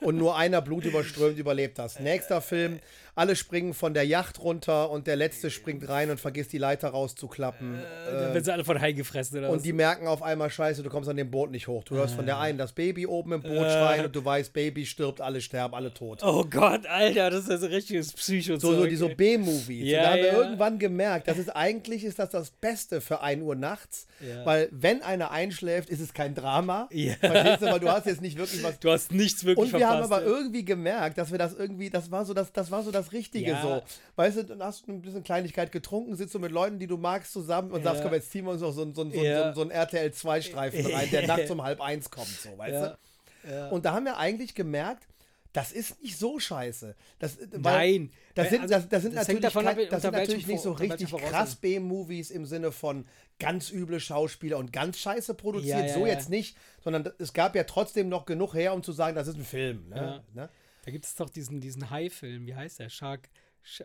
und nur einer blutüberströmt überlebt das. Nächster Film, alle springen von der Yacht runter und der letzte springt rein und vergisst die Leiter rauszuklappen. Dann werden sie alle von Hai gefressen oder was? Und die merken auf einmal, scheiße, du kommst an dem Boot nicht hoch. Du hörst von der einen das Baby oben im Boot Äh. schreien und du weißt, Baby stirbt, alle sterben, alle tot. Oh Gott, Alter, das ist so richtiges Psycho. So, so die so B-Movies. Ja, und da haben wir ja. irgendwann gemerkt, das ist eigentlich ist das das Beste für 1 Uhr nachts, Ja. weil wenn einer einschläft, ist es kein Drama. Ja. Verstehst du, weil du hast jetzt nicht wirklich was. Du hast nichts wirklich Und wir haben verpasst. aber ja. irgendwie gemerkt, dass wir das irgendwie, das war so das, das war so das Richtige Ja. so. Weißt du, dann hast du ein bisschen Kleinigkeit getrunken, sitzt du mit Leuten, die du magst, zusammen und sagst, Ja. komm, jetzt ziehen wir uns noch so, ein- so, so, Ja. so, so ein RTL 2 Streifen rein, der nachts um halb eins kommt, so, weißt du? Und da haben wir eigentlich gemerkt, das ist nicht so scheiße. Das, weil Nein. Das sind, Also, das, das sind das natürlich, davon kein, das sind natürlich nicht so richtig krass. B-Movies im Sinne von ganz üble Schauspieler und ganz scheiße produziert. Ja, ja, so ja. jetzt nicht, sondern es gab ja trotzdem noch genug her, um zu sagen, das ist ein Film. Ne? Ne? Da gibt es doch diesen, diesen Hai-Film, wie heißt der? Shark.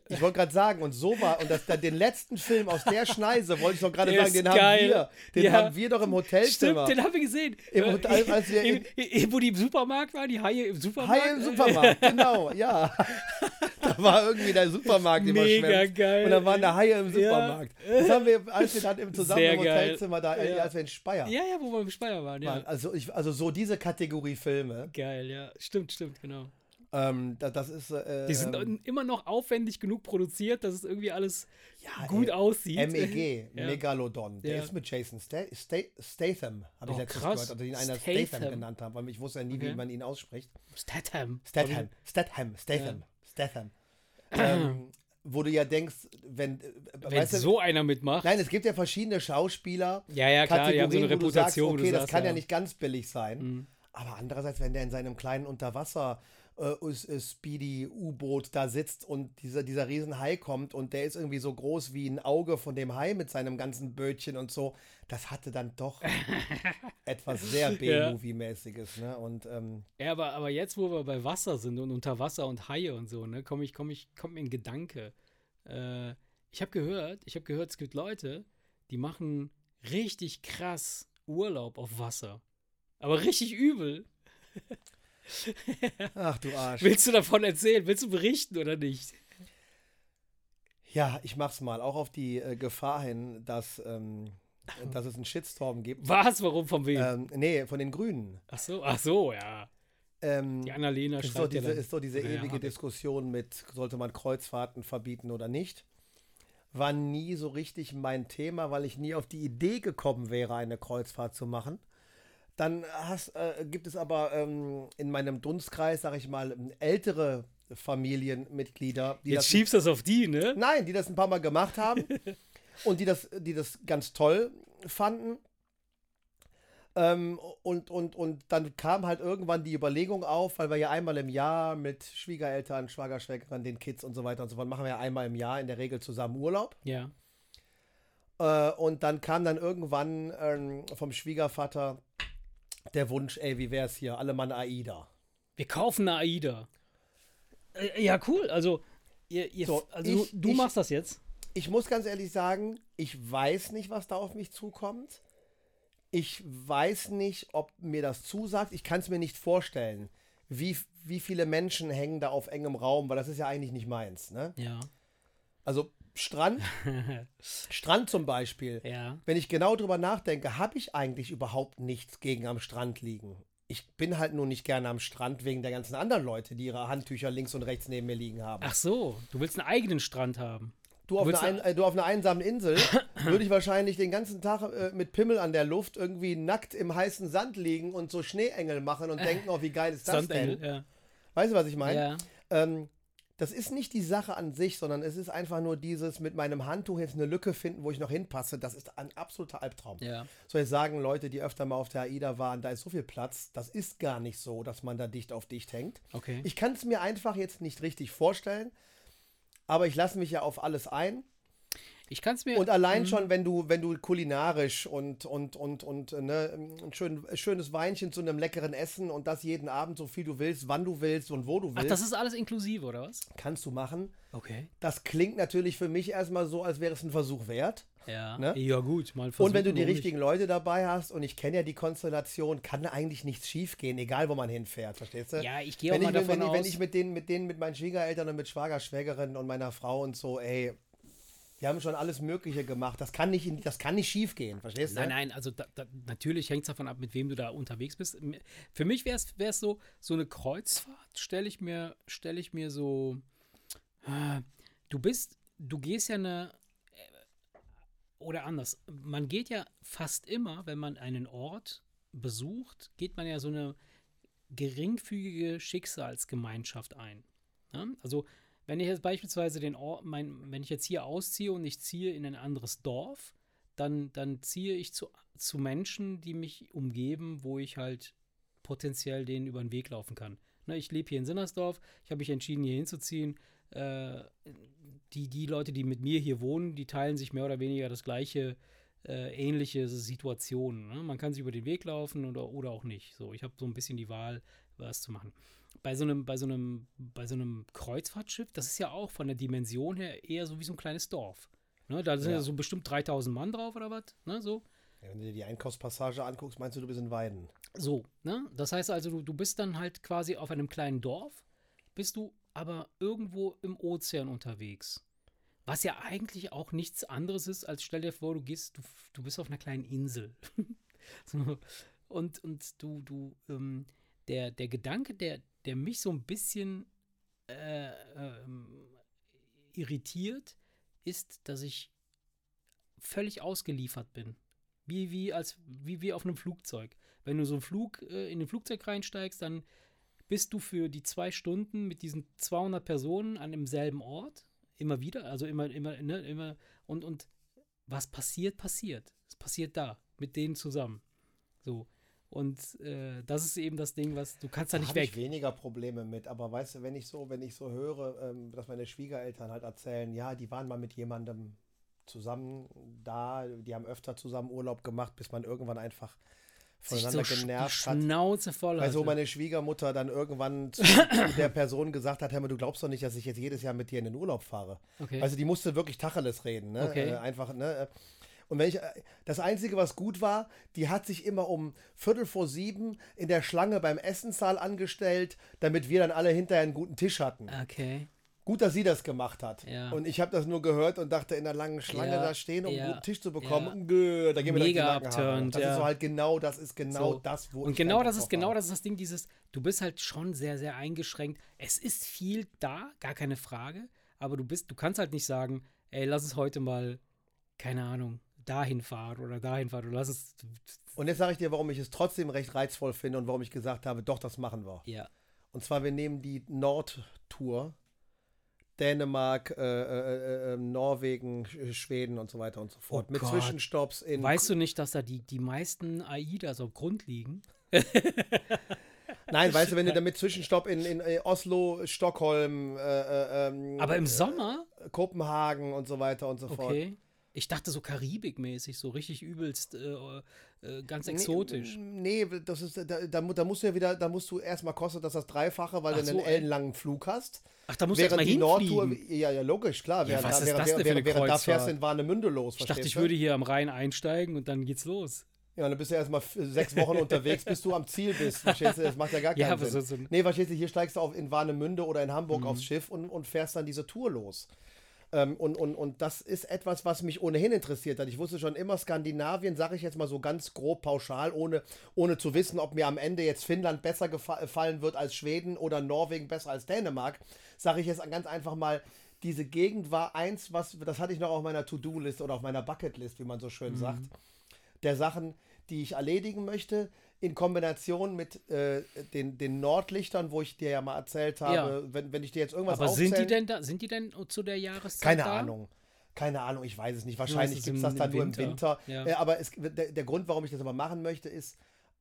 Ich wollte gerade sagen, und so war, und das, den letzten Film aus der Schneise, wollte ich doch gerade sagen, den geil. haben wir. Den Ja. haben wir doch im Hotelzimmer. Stimmt, den haben wir gesehen. Im Äh, Hotel, als wir im, im, wo die im Supermarkt waren, die Haie im Supermarkt. Hai im Supermarkt, genau, ja. da war irgendwie der Supermarkt Mega überschwemmt. geil. Und da waren da Haie im Ja. Supermarkt. Das haben wir, als wir dann im zusammen im. Hotelzimmer da, äh, Ja. als wir in Speyer Ja, ja, wo wir im Speyer waren, ja. waren. Also, ich, also so diese Kategorie Filme, Geil, ja. Stimmt, stimmt, genau. Ähm, da, das ist. Äh, Die sind ähm, immer noch aufwendig genug produziert, dass es irgendwie alles ja, gut ey, aussieht. MEG, Ja. Megalodon. Der Ja. ist mit Jason Sta Sta Statham, habe ich Oh, letztens krass. gehört, also ihn einer Statham. Statham. genannt haben, weil ich wusste ja nie, wie Okay. man ihn ausspricht. Statham. Statham, Statham, Statham, Statham. ähm, wo du ja denkst, wenn, äh, Wenn so einer mitmacht. nein, es gibt ja verschiedene Schauspieler, ja, ja, klar, die haben so eine du sagst, Reputation. okay, das sagst, kann ja nicht ganz billig sein. Mhm. Aber andererseits, wenn der in seinem kleinen Unterwasser äh, Speedy-U-Boot da sitzt und dieser, dieser Riesenhai kommt und der ist irgendwie so groß wie ein Auge von dem Hai mit seinem ganzen Bötchen und so, das hatte dann doch etwas sehr. B-Movie-mäßiges. Ne? Und ähm, Ja, aber, aber jetzt, wo wir bei Wasser sind und unter Wasser und Haie und so, ne, komme ich, komme ich, kommt mir ein Gedanke. Äh, ich habe gehört, ich habe gehört, es gibt Leute, die machen richtig krass Urlaub auf Wasser. Aber richtig übel. ach du Arsch. Willst du davon erzählen? Willst du berichten oder nicht? Ja, ich mach's mal, auch auf die äh, Gefahr hin, dass, ähm, dass es einen Shitstorm gibt. Was? Warum? Von wem? Ähm, nee, von den Grünen. ach so, ach so, ja. Ähm, Die Annalena ist, ja diese, ist doch diese ewige. Diskussion mit, sollte man Kreuzfahrten verbieten oder nicht. War nie so richtig mein Thema, weil ich nie auf die Idee gekommen wäre, eine Kreuzfahrt zu machen. Dann hast, äh, gibt es aber ähm, in meinem Dunstkreis, sag ich mal, ältere Familienmitglieder, die Jetzt das schiebst du das auf die, ne? Nein, die das ein paar Mal gemacht haben und die das, die das ganz toll fanden. Ähm, und, und, und dann kam halt irgendwann die Überlegung auf, weil wir ja einmal im Jahr mit Schwiegereltern, Schwagerschwägerin, den Kids und so weiter und so fort, machen wir ja einmal im Jahr in der Regel zusammen Urlaub. Ja. Äh, und dann kam dann irgendwann ähm, vom Schwiegervater der Wunsch, ey, wie wär's hier, alle Mann AIDA. Wir kaufen eine AIDA. Äh, ja, cool. Also, ihr, ihr, So, also ich- du ich- machst das jetzt. Ich muss ganz ehrlich sagen, ich weiß nicht, was da auf mich zukommt. Ich weiß nicht, ob mir das zusagt. Ich kann es mir nicht vorstellen, wie, wie viele Menschen hängen da auf engem Raum, weil das ist ja eigentlich nicht meins. Ne? Ja. Also Strand, Strand zum Beispiel. Ja. Wenn ich genau drüber nachdenke, habe ich eigentlich überhaupt nichts gegen am Strand liegen. Ich bin halt nur nicht gerne am Strand wegen der ganzen anderen Leute, die ihre Handtücher links und rechts neben mir liegen haben. Ach so, du willst einen eigenen Strand haben. Du auf, einer, ein, äh, du auf einer einsamen Insel würde ich wahrscheinlich den ganzen Tag äh, mit Pimmel an der Luft irgendwie nackt im heißen Sand liegen und so Schneeengel machen und denken, oh, wie geil ist das Sandengel, denn? ja. Weißt du, was ich meine? ja. Ähm, das ist nicht die Sache an sich, sondern es ist einfach nur dieses mit meinem Handtuch jetzt eine Lücke finden, wo ich noch hinpasse. Das ist ein absoluter Albtraum. Ja. So jetzt sagen Leute, die öfter mal auf der AIDA waren, da ist so viel Platz. Das ist gar nicht so, dass man da dicht auf dicht hängt. Okay. Ich kann es mir einfach jetzt nicht richtig vorstellen, aber ich lasse mich ja auf alles ein. Ich kann es mir. Und allein Mhm. schon, wenn du, wenn du kulinarisch und, und, und, und äh, ne, ein schön, schönes Weinchen zu einem leckeren Essen und das jeden Abend so viel du willst, wann du willst und wo du Ach, willst, das ist alles inklusive, oder was? kannst du machen. Okay. Das klingt natürlich für mich erstmal so, als wäre es ein Versuch wert. Ja. Ne? Ja, gut, mal und wenn versuchen, du die richtigen Leute dabei hast, und ich kenne ja die Konstellation, kann eigentlich nichts schief gehen, egal wo man hinfährt, verstehst du? Ja, ich gehe auch wenn, mal ich, davon wenn, ich, aus. wenn ich mit denen, mit denen, mit meinen Schwiegereltern und mit Schwager, Schwägerin und meiner Frau und so, ey, wir haben schon alles Mögliche gemacht. Das kann nicht, das kann nicht schief gehen, verstehst du? Nein, nein, also da, da, natürlich hängt es davon ab, mit wem du da unterwegs bist. Für mich wäre es so, so eine Kreuzfahrt stelle ich mir, ich mir so, äh, du bist, du gehst ja eine, äh, oder anders, man geht ja fast immer, wenn man einen Ort besucht, geht man ja so eine geringfügige Schicksalsgemeinschaft ein. Ne? Also wenn ich jetzt beispielsweise den Ort, mein, wenn ich jetzt hier ausziehe und ich ziehe in ein anderes Dorf, dann, dann ziehe ich zu, zu Menschen, die mich umgeben, wo ich halt potenziell denen über den Weg laufen kann. Ne, ich lebe hier in Sinnersdorf, ich habe mich entschieden, hier hinzuziehen. Äh, die, die Leute, die mit mir hier wohnen, die teilen sich mehr oder weniger das gleiche, äh, ähnliche Situationen. Ne? Man kann sich über den Weg laufen oder, oder auch nicht. So, ich habe so ein bisschen die Wahl, was zu machen. Bei so einem, bei so einem, bei so einem Kreuzfahrtschiff, das ist ja auch von der Dimension her eher so wie so ein kleines Dorf. Ne? Da sind ja. Ja. so bestimmt 3000 Mann drauf oder was? Ne? So. Ja, wenn du dir die Einkaufspassage anguckst, meinst du, du bist in Weiden. So, ne? Das heißt also, du, du bist dann halt quasi auf einem kleinen Dorf, bist du aber irgendwo im Ozean unterwegs. Was ja eigentlich auch nichts anderes ist, als stell dir vor, du gehst, du, du bist auf einer kleinen Insel. so, und, und du, du, ähm, der, der Gedanke, der, der mich so ein bisschen äh, ähm, irritiert, ist, dass ich völlig ausgeliefert bin. Wie, wie, als, wie, wie auf einem Flugzeug. Wenn du so einen Flug, äh, in ein Flugzeug reinsteigst, dann bist du für die zwei Stunden mit diesen 200 Personen an demselben Ort, immer wieder, also immer, immer, ne, immer, und, und was passiert, passiert. Es passiert da, mit denen zusammen. So. Und äh, das ist eben das Ding, was du kannst da, Da nicht habe ich weg. weniger Probleme mit. Aber weißt du, wenn ich so, wenn ich so höre, ähm, dass meine Schwiegereltern halt erzählen, ja, die waren mal mit jemandem zusammen da, die haben öfter zusammen Urlaub gemacht, bis man irgendwann einfach voneinander so genervt hat. Schnauze voll Also hatte. meine Schwiegermutter dann irgendwann zu, der Person gesagt hat, hör mal, du glaubst doch nicht, dass ich jetzt jedes Jahr mit dir in den Urlaub fahre. Okay. Also die musste wirklich Tacheles reden, ne? Okay. Äh, einfach, ne? Und wenn ich, äh, das Einzige, was gut war, die hat sich immer um Viertel vor sieben in der Schlange beim Essenssaal angestellt, damit wir dann alle hinterher einen guten Tisch hatten. okay. Gut, dass sie das gemacht hat. Ja. Und ich habe das nur gehört und dachte, in der langen Schlange Ja, da stehen, um ja, einen guten Tisch zu ja. bekommen, gö, da gehen wir Mega abturnt, Das ja. ist so halt genau, das ist genau So. das, wo Und ich genau das ist genau das ist das Ding, dieses, du bist halt schon sehr, sehr eingeschränkt. Es ist viel da, gar keine Frage, aber du bist, du kannst halt nicht sagen, ey, lass es heute mal, keine Ahnung, dahin fahren oder dahin fahren oder lass es. Und jetzt sage ich dir, warum ich es trotzdem recht reizvoll finde und warum ich gesagt habe, doch, das machen wir. Ja. Und zwar, wir nehmen die Nordtour. Dänemark, äh, äh, äh, Norwegen, Schweden und so weiter und so fort. Oh mit Gott. Zwischenstopps in. Weißt du nicht, dass da die, die meisten AIDAs auf Grund liegen? Nein, weißt du, wenn du damit Zwischenstopp in, in äh, Oslo, Stockholm, äh, äh, ähm, Aber im Sommer? Kopenhagen und so weiter und so fort. Okay. Ich dachte so Karibik-mäßig, so richtig übelst, äh, äh, ganz exotisch. Nee, nee, das ist, da, da, mu- da musst du ja wieder, da musst du erstmal kostet das das Dreifache, weil Ach du so, einen ellenlangen Flug hast. Ach, da musst du erst mal die Nordtour, hinfliegen. ja, ja, logisch, klar. Ja, während was da, ist während, das denn für während, während da fährst du in Warnemünde los. Ich dachte, ich du? würde hier am Rhein einsteigen und dann geht's los. Ja, dann bist du erstmal sechs Wochen unterwegs, bis du am Ziel bist. Verstehst du? Das macht ja gar keinen Ja, Sinn. so- nee, verstehst du, hier steigst du auf in Warnemünde oder in Hamburg Mhm. aufs Schiff und, und fährst dann diese Tour los. Ähm, und, und, und das ist etwas, was mich ohnehin interessiert hat. Ich wusste schon immer, Skandinavien, sage ich jetzt mal so ganz grob pauschal, ohne, ohne zu wissen, ob mir am Ende jetzt Finnland besser gefa- gefallen wird als Schweden oder Norwegen besser als Dänemark, sage ich jetzt ganz einfach mal, diese Gegend war eins, was, das hatte ich noch auf meiner To-Do-List oder auf meiner Bucket-List, wie man so schön sagt der Sachen, die ich erledigen möchte, in Kombination mit äh, den, den Nordlichtern, wo ich dir ja mal erzählt habe, Ja. wenn, wenn ich dir jetzt irgendwas Aber sind die denn da, sind die denn zu der Jahreszeit Keine da? Ahnung. Keine Ahnung, ich weiß es nicht. Wahrscheinlich gibt es das dann nur im Winter. Ja. Äh, aber es, der, der Grund, warum ich das aber machen möchte, ist,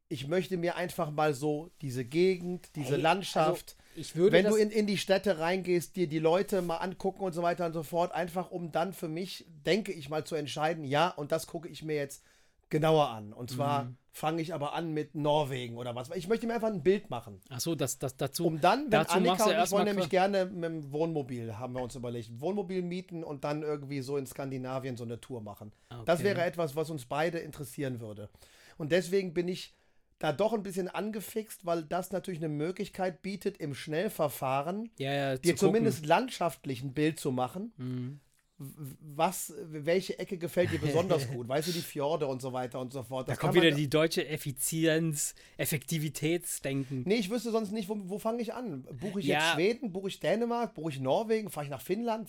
ich möchte mir einfach mal so diese Gegend, diese Hey, Landschaft, Also, wenn du in, in die Städte reingehst, dir die Leute mal angucken und so weiter und so fort, einfach um dann für mich, denke ich mal, zu entscheiden, ja, und das gucke ich mir jetzt genauer an. Und zwar Mhm. fange ich aber an mit Norwegen oder was. Ich möchte mir einfach ein Bild machen. Ach so, das, das dazu. Um dann, wenn dazu Annika und ich wollen nämlich gerne mit dem Wohnmobil, haben wir uns überlegt, Wohnmobil mieten und dann irgendwie so in Skandinavien so eine Tour machen. Das Okay. wäre etwas, was uns beide interessieren würde. Und deswegen bin ich da doch ein bisschen angefixt, weil das natürlich eine Möglichkeit bietet, im Schnellverfahren ja, ja, dir zu zumindest landschaftlich ein Bild zu machen. gucken. Was, welche Ecke gefällt dir besonders gut? Weißt du, die Fjorde und so weiter und so fort. Da Das kommt kann man- wieder die deutsche Effizienz, Effektivitätsdenken. Nee, ich wüsste sonst nicht, wo, wo fange ich an? Buche ich Ja. jetzt Schweden, buche ich Dänemark, buche ich Norwegen, fahre ich nach Finnland?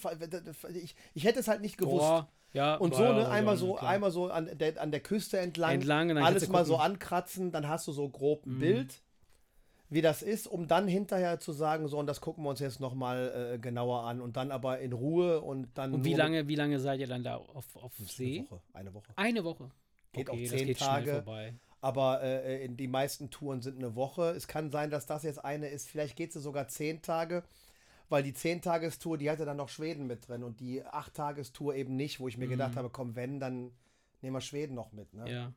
Ich, ich hätte es halt nicht gewusst. Boah, ja, Und so, ne, ja, einmal ja, so, klar. einmal so an der, an der Küste entlang, Entlang alles mal so gucken. ankratzen, dann hast du so grob ein Mhm. Bild, wie das ist, um dann hinterher zu sagen, so, und das gucken wir uns jetzt nochmal äh, genauer an und dann aber in Ruhe und dann. Und wie lange, wie lange seid ihr dann da auf, auf See? Eine Woche. Eine Woche. Eine Woche. Geht okay, auch zehn Tage. Aber äh, die meisten Touren sind eine Woche. Es kann sein, dass das jetzt eine ist. Vielleicht geht sie sogar zehn Tage, weil die Zehn-Tagestour, die hatte dann noch Schweden mit drin und die Acht-Tagestour eben nicht, wo ich mir gedacht habe, komm, wenn, dann nehmen wir Schweden noch mit. Ne? Mhm. Ja.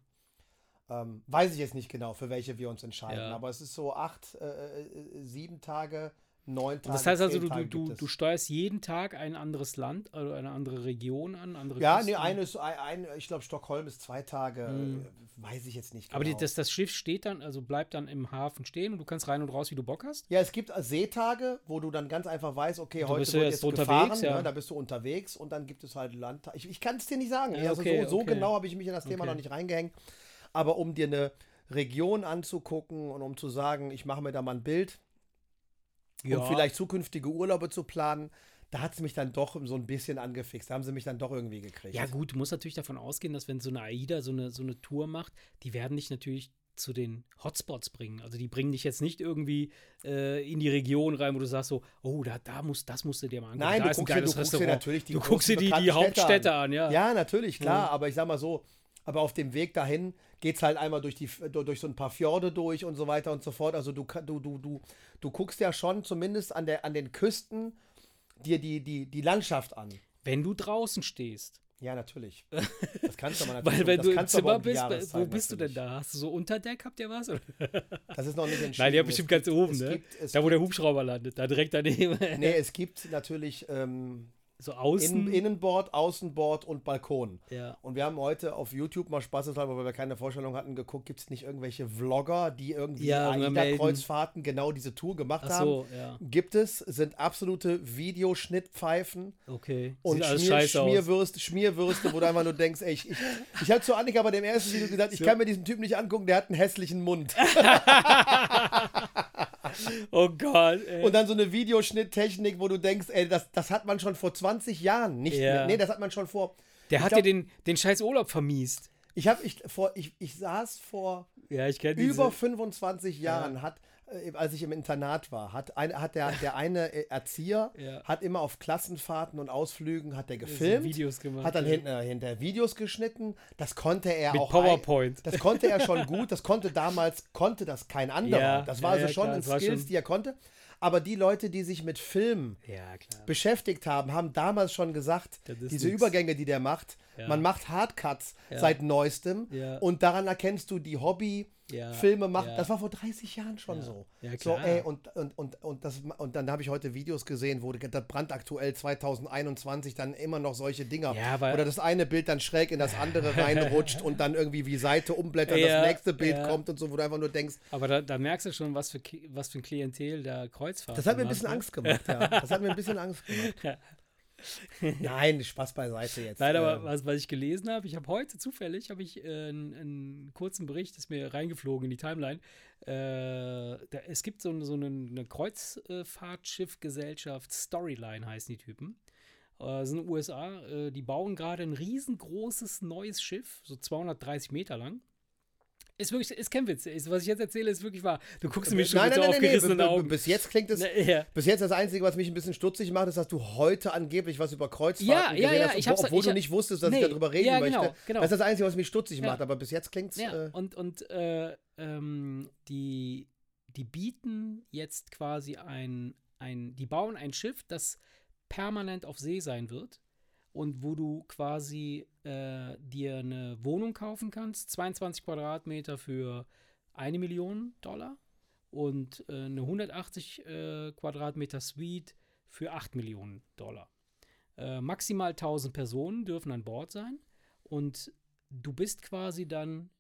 Ähm, weiß ich jetzt nicht genau, für welche wir uns entscheiden. Ja. Aber es ist so acht, äh, äh, sieben Tage, neun Tage. Das heißt also, du, Tage du, du, steuerst jeden Tag ein anderes Land, also eine andere Region an, andere Ja, Küsten. nee, eine ist, ein, ich glaube, Stockholm ist zwei Tage, Mhm. äh, weiß ich jetzt nicht genau. Aber die, das, das Schiff steht dann, also bleibt dann im Hafen stehen und du kannst rein und raus, wie du Bock hast? Ja, es gibt Seetage, wo du dann ganz einfach weißt, okay, heute bist wird jetzt jetzt gefahren, unterwegs, ja. ne, da bist du unterwegs und dann gibt es halt Landtage. Ich, ich kann es dir nicht sagen. Ja, also okay, so, so okay. genau habe ich mich in das Thema Okay. noch nicht reingehängt. Aber um dir eine Region anzugucken und um zu sagen, ich mache mir da mal ein Bild und vielleicht zukünftige Urlaube zu planen, da hat es mich dann doch so ein bisschen angefixt. Da haben sie mich dann doch irgendwie gekriegt. Ja, gut, du musst natürlich davon ausgehen, dass wenn so eine AIDA so eine, so eine Tour macht, die werden dich natürlich zu den Hotspots bringen. Also die bringen dich jetzt nicht irgendwie äh, in die Region rein, wo du sagst so, oh, da, da muss, das musst du dir mal angucken. Nein, da du ist ein guckst, dir, du guckst dir Restaurant. natürlich die du guckst dir großen die, Hauptstädte an, ja. Ja, natürlich, klar, Mhm. aber ich sag mal so, aber auf dem Weg dahin geht es halt einmal durch, die, durch so ein paar Fjorde durch und so weiter und so fort. Also du, du, du, du, du guckst ja schon zumindest an, der, an den Küsten dir die, die, die Landschaft an. Wenn du draußen stehst. Ja, natürlich. Das kannst du aber natürlich. Weil wenn das du im Zimmer um bist, wo bist du denn da? Hast du so Unterdeck, habt ihr was? Das ist noch nicht entschieden. Nein, die haben Es bestimmt ganz oben, ne? Gibt, Da, wo der gibt, Hubschrauber landet, da direkt daneben. Nee, es gibt natürlich ähm, so außen. Innen, Innenbord, Außenbord und Balkon. ja. Und wir haben heute auf YouTube mal spaßeshalber, weil wir keine Vorstellung hatten, geguckt, gibt es nicht irgendwelche Vlogger, die irgendwie Ja. AIDA-Kreuzfahrten genau diese Tour gemacht Ach haben? so, ja. Gibt es, sind absolute Videoschnittpfeifen Okay. und Schmier. Schmierwürste, Schmierwürste, wo du einfach nur denkst, ey, ich, ich, ich habe zu Annika bei dem ersten Video gesagt, ich So. kann mir diesen Typ nicht angucken, der hat einen hässlichen Mund. Oh Gott, ey. Und dann so eine Videoschnitttechnik, wo du denkst, ey, das, das hat man schon vor 20 Jahren nicht Ja. mehr. Nee, das hat man schon vor. Der hat dir den, den scheiß Urlaub vermiest. Ich habe ich vor ich, ich saß vor Ja, ich über 25 Jahren hat äh, als ich im Internat war, hat, ein, hat der, der eine äh, Erzieher Ja. hat immer auf Klassenfahrten und Ausflügen hat so gefilmt, Videos gemacht, hat dann ja. hinter, hinter Videos geschnitten. Das konnte er Mit auch. PowerPoint. Ein, das konnte er schon gut. Das konnte damals konnte das kein anderer. Ja, das war ja, also schon klar, ein Skills, schon- die er konnte. Aber die Leute, die sich mit Film Ja, klar. beschäftigt haben, haben damals schon gesagt, diese nix. Übergänge, die der macht, Ja. man macht Hardcuts Ja. seit neuestem Ja. und daran erkennst du die Hobby. Filme macht, ja. das war vor 30 Jahren schon so. So, ey, und, und, und, und, das, und dann habe ich heute Videos gesehen, wo das brandaktuell 2021 dann immer noch solche Dinger. Oder das eine Bild dann schräg in das andere reinrutscht und dann irgendwie wie Seite umblättert, das nächste Bild kommt und so, wo du einfach nur denkst, Aber da, da merkst du schon, was für, was für ein Klientel der Kreuzfahrt das hat mir ein bisschen ne? Angst gemacht, ja. Das hat mir ein bisschen Angst gemacht. Nein, Spaß beiseite jetzt. Nein, aber Ähm, was, was ich gelesen habe, ich habe heute zufällig habe ich äh, einen, einen kurzen Bericht, ist mir reingeflogen in die Timeline. Äh, da, es gibt so, eine- so eine, eine Kreuzfahrtschiffgesellschaft, Storyline heißen die Typen. Äh, sind in den USA, äh, die bauen gerade ein riesengroßes neues Schiff, so 230 Meter lang. Ist wirklich, ist kein Witz. Ist, was ich jetzt erzähle, ist wirklich wahr. Du guckst mich schon nein, mit nein, so nein, nein, aufgerissenen b- Augen. Bis jetzt klingt es. Ne, ja. Bis jetzt das Einzige, was mich ein bisschen stutzig macht, ist, dass du heute angeblich was über Kreuzfahrten Ja, ja, ja, hast, ich obwohl ich du nicht wusstest, dass Nee, ich darüber reden ja, möchte. genau, genau. Das ist das Einzige, was mich stutzig Ja. macht, aber bis jetzt klingt es. Ja, Äh, und, und äh, ähm, die, die bieten jetzt quasi ein, ein, die bauen ein Schiff, das permanent auf See sein wird und wo du quasi äh, dir eine Wohnung kaufen kannst, 22 Quadratmeter für eine Million Dollar und äh, eine 180 äh, Quadratmeter Suite für 8 Millionen Dollar. Äh, maximal 1000 Personen dürfen an Bord sein und du bist quasi dann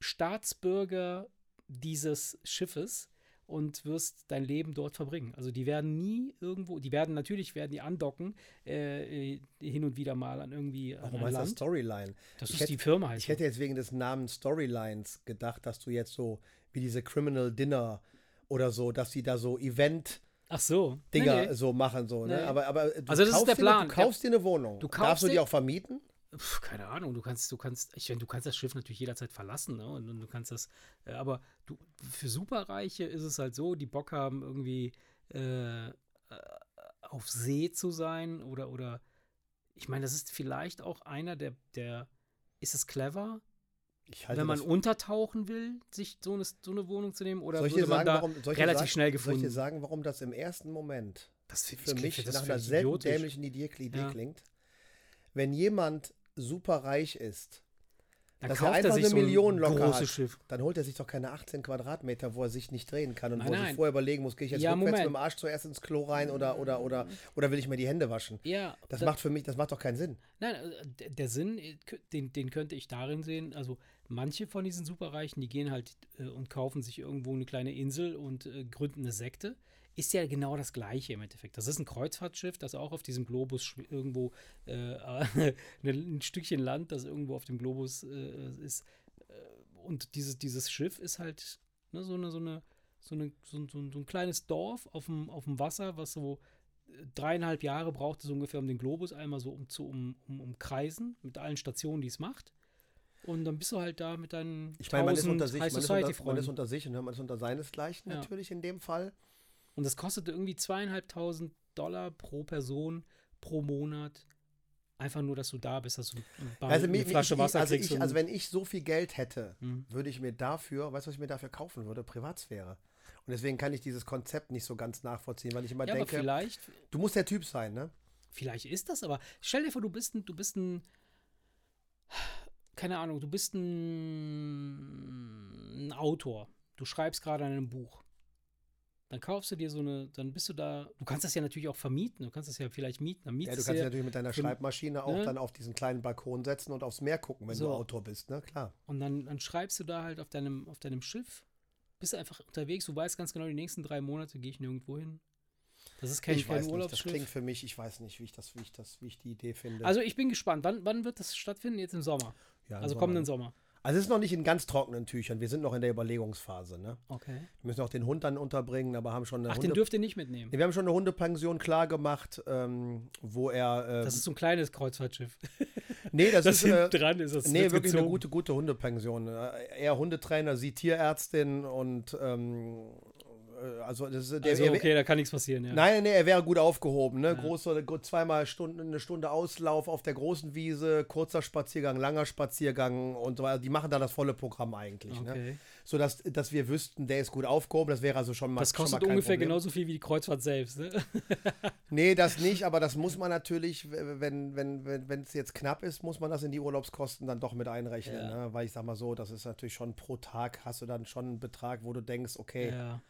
Staatsbürger dieses Schiffes und wirst dein Leben dort verbringen. Also die werden nie irgendwo, die werden natürlich werden die andocken äh, äh, hin und wieder mal an irgendwie an warum ein heißt das Land. Storyline? Das ich ist hätte- die Firma heißt Ich hätte jetzt wegen des Namens Storylines gedacht, dass du jetzt so wie diese Criminal Dinner oder so, dass die da so Event Ach so. Nee, Dinger nee. so machen so, ne? Nee. Aber, aber du Also das ist kaufst der dir, eine- Plan. Du kaufst dir eine Wohnung. Du Darfst kaufst du die auch vermieten? Pff, keine Ahnung, du kannst, du kannst, ich, du kannst das Schiff natürlich jederzeit verlassen, ne? Und, und du kannst das, äh, aber du, für Superreiche ist es halt so, die Bock haben, irgendwie äh, äh, auf See zu sein oder, oder ich meine, das ist vielleicht auch einer der, der, ist es clever, wenn man untertauchen will, sich so eine, so eine Wohnung zu nehmen oder soll ich würde dir man sagen, da warum, soll ich dir relativ sagen, schnell Soll ich gefunden? dir sagen, warum das im ersten Moment das für ich mich nach einer selten dämlichen Idee, Idee Ja. klingt? Wenn jemand super reich ist, Dann dass er kauft er einfach sich eine so ein Million locker hat. Schiff. dann holt er sich doch keine 18 Quadratmeter, wo er sich nicht drehen kann und Nein, wo er sich nein. vorher überlegen muss, gehe ich jetzt Ja, rückwärts mit dem Arsch zuerst ins Klo rein oder, oder, oder, oder will ich mir die Hände waschen? Ja, Das da- macht für mich, das macht doch keinen Sinn. Nein, äh, der- Sinn, äh, den, den könnte ich darin sehen, also manche von diesen Superreichen, die gehen halt äh, und kaufen sich irgendwo eine kleine Insel und äh, gründen eine Sekte. Ist ja genau das Gleiche im Endeffekt. Das ist ein Kreuzfahrtschiff, das auch auf diesem Globus irgendwo äh, ein Stückchen Land, das irgendwo auf dem Globus äh, ist. Äh, Und dieses, dieses Schiff ist halt ne, so eine, so eine, so eine, so ein, so ein, kleines Dorf auf dem, auf dem Wasser, was so äh, dreieinhalb Jahre braucht es ungefähr, um den Globus einmal so um zu um, um, umkreisen, mit allen Stationen, die es macht. Und dann bist du halt da mit deinen Ich meine, man ist 1000 unter sich, man ist unter, man ist unter sich und man ist unter seinesgleichen Ja. natürlich in dem Fall. Und das kostet irgendwie zweieinhalbtausend Dollar pro Person pro Monat. Einfach nur, dass du da bist, dass du ein paar, Also, eine mir- Flasche ich, Wasser also, kriegst. ich, also wenn ich so viel Geld hätte, Hm. würde ich mir dafür, weißt du, was ich mir dafür kaufen würde? Privatsphäre. Und deswegen kann ich dieses Konzept nicht so ganz nachvollziehen, weil ich immer ja, denke, vielleicht, du musst der Typ sein, ne? vielleicht ist das, aber stell dir vor, du bist ein, du bist ein, keine Ahnung, du bist ein, ein Autor. Du schreibst gerade an einem Buch. Dann kaufst du dir so eine, dann bist du da, du kannst das ja natürlich auch vermieten, du kannst das ja vielleicht mieten. Dann Ja, mietest du kannst dir- natürlich mit deiner Schreibmaschine auch ne? dann auf diesen kleinen Balkon setzen und aufs Meer gucken, wenn So. du Autor bist, ne? Klar. Und dann, dann schreibst du da halt auf deinem, auf deinem Schiff, bist einfach unterwegs, du weißt ganz genau, die nächsten drei Monate gehe ich nirgendwo hin. Das ist kein, ich kein weiß nicht, das Urlaubsschiff. klingt für mich, ich weiß nicht, wie ich das, wie ich das, wie ich die Idee finde. also ich bin gespannt. Wann, wann wird das stattfinden? Jetzt im Sommer. Ja, also Sommer. kommenden Sommer. Also es ist noch nicht in ganz trockenen Tüchern, wir sind noch in der Überlegungsphase, ne? Okay. Wir müssen auch den Hund dann unterbringen, aber haben schon eine Ach, den Hunde dürft ihr nicht mitnehmen. Nee, wir haben schon eine Hundepension klar gemacht, ähm, wo er. Ähm, Das ist so ein kleines Kreuzfahrtschiff. nee, das, Das ist. Äh, dran ist das. nee, wirklich eine gezogen. gute, gute Hundepension. Äh, Er Hundetrainer, sie Tierärztin und ähm, äh, also, das, der, Also, okay, da kann nichts passieren, ja. Nein, nee, er wäre gut aufgehoben. Ne? Ja. Große, gro- zweimal Stunden, eine Stunde Auslauf auf der großen Wiese, kurzer Spaziergang, langer Spaziergang und so weiter. Die machen da das volle Programm eigentlich. Ne? Okay. So dass, dass wir wüssten, der ist gut aufgehoben. Das wäre also schon mal Das kostet mal ungefähr Problem. genauso viel wie die Kreuzfahrt selbst, ne? Nee, das nicht, aber das muss man natürlich, wenn wenn wenn wenn es jetzt knapp ist, muss man das in die Urlaubskosten dann doch mit einrechnen. Ja. Ne? Weil ich sag mal so, das ist natürlich schon pro Tag, hast du dann schon einen Betrag, wo du denkst, okay, Ja.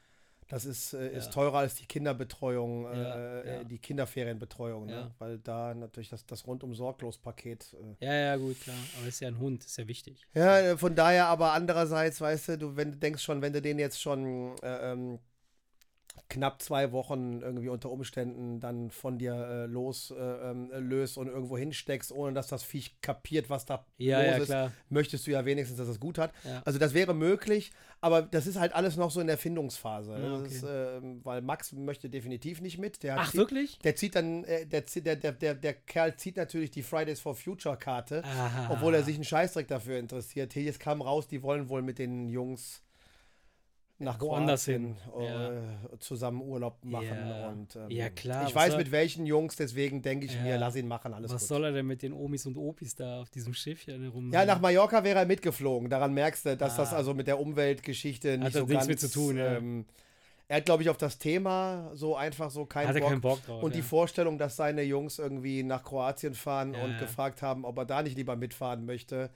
Das ist, äh, ist Ja. teurer als die Kinderbetreuung, äh, Ja, äh, die Kinderferienbetreuung, ne? weil da natürlich das, das rundum sorglos Paket. Äh, Ja, ja, gut, klar. Aber ist ja ein Hund, ist ja wichtig. ja, äh, von daher aber andererseits, weißt du, du, wenn du denkst schon, wenn du den jetzt schon äh, ähm, knapp zwei Wochen irgendwie unter Umständen dann von dir äh, los äh, ähm, löst und irgendwo hinsteckst, ohne dass das Viech kapiert, was da Ja, los ja, ist, klar. möchtest du ja wenigstens, dass es gut hat. Ja. Also das wäre möglich, aber das ist halt alles noch so in der Findungsphase. Das okay. ist, ähm, weil Max möchte definitiv nicht mit. Der Ach, zieht, wirklich? Der zieht dann, äh, der, der, der, der Kerl zieht natürlich die Fridays for Future Karte, Aha. obwohl er sich einen Scheißdreck dafür interessiert. Hier, jetzt kam raus, die wollen wohl mit den Jungs nach Woanders Kroatien hin, ja. äh, zusammen Urlaub machen. Ja. Und, ähm, Ja, klar, Ich weiß mit welchen Jungs, deswegen denke ich Ja. mir, lass ihn machen, alles Was gut. soll er denn mit den Omis und Opis da auf diesem Schiffchen rum? Ja, nach Mallorca wäre er mitgeflogen. Daran merkst du, dass das Ah. also mit der Umweltgeschichte nicht Hat so das nichts ganz... mit zu tun, ja. ähm, er hat, glaube ich, auf das Thema so einfach so keinen Hat er Bock. keinen Bock drauf. Und ja. die Vorstellung, dass seine Jungs irgendwie nach Kroatien fahren Ja, und ja. gefragt haben, ob er da nicht lieber mitfahren möchte,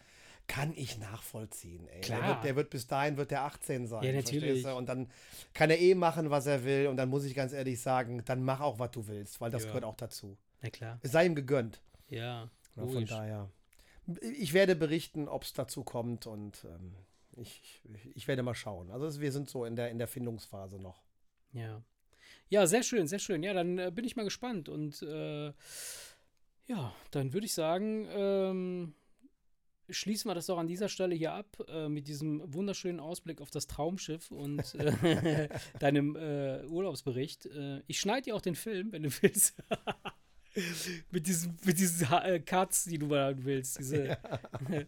kann ich nachvollziehen. Ey. Der, Klar. wird, der wird bis dahin wird der 18 sein. Ja, verstehst natürlich. du? Und dann kann er eh machen, was er will. Und dann muss ich ganz ehrlich sagen, dann mach auch, was du willst, weil das Ja. gehört auch dazu. Na klar. Es sei ihm gegönnt. Ja, Ja, von daher. Ich werde berichten, ob es dazu kommt und ähm, ich, ich, werde mal schauen. Also wir sind so in der, in der Findungsphase noch. Ja. Ja, sehr schön, sehr schön. Ja, dann äh, bin ich mal gespannt. Und äh, ja, dann würde ich sagen, ähm, schließen wir das doch an dieser Stelle hier ab äh, mit diesem wunderschönen Ausblick auf das Traumschiff und äh, deinem äh, Urlaubsbericht. Äh, ich schneide dir auch den Film, wenn du willst. mit diesen, mit diesen Ha- äh, Cuts, die du mal willst. Diese, Wenn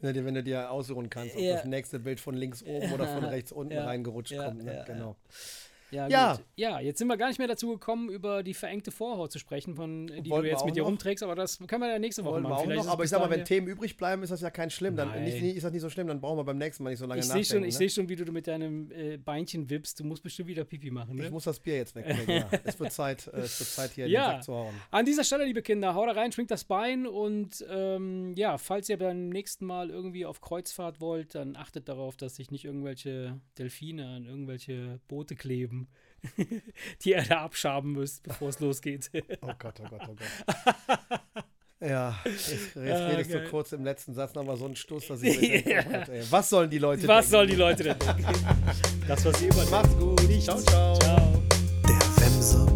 du dir, wenn du dir aussuchen kannst, ob Ja. das nächste Bild von links oben oder von rechts unten Ja. reingerutscht Ja, kommt. Ne? ja, genau. Ja, Ja. Ja, jetzt sind wir gar nicht mehr dazu gekommen, über die verengte Vorhaut zu sprechen, von, die du Wollten wir jetzt auch mit dir noch. rumträgst, aber das können wir ja nächste Woche Wollen wir machen. auch Vielleicht ist noch, aber ich sag mal, wenn Themen übrig bleiben, ist das ja kein schlimm. Dann nicht, ist das nicht so schlimm, dann brauchen wir beim nächsten Mal nicht so lange Ich sehe nachdenken. schon, ich ne? seh schon, wie du mit deinem äh, Beinchen wippst. Du musst bestimmt wieder Pipi machen. Ne? Ich muss das Bier jetzt wegbringen. ja. Es wird Zeit, äh, es wird Zeit hier in Ja. den Sack zu hauen. An dieser Stelle, liebe Kinder, haut da rein, schwingt das Bein und ähm, ja, falls ihr beim nächsten Mal irgendwie auf Kreuzfahrt wollt, dann achtet darauf, dass sich nicht irgendwelche Delfine an irgendwelche Boote kleben, die ihr da abschaben müsst, bevor es losgeht. Oh Gott, oh Gott, oh Gott. Ja, jetzt, jetzt Ja, rede ich so kurz im letzten Satz nochmal so einen Stoß, dass ich mir denke, oh Gott, ey, was sollen die Leute Was denken? sollen die Leute denn denken? Das, was sie immer Macht's gut. Nichts. Ciao, ciao. Ciao. Der Wemse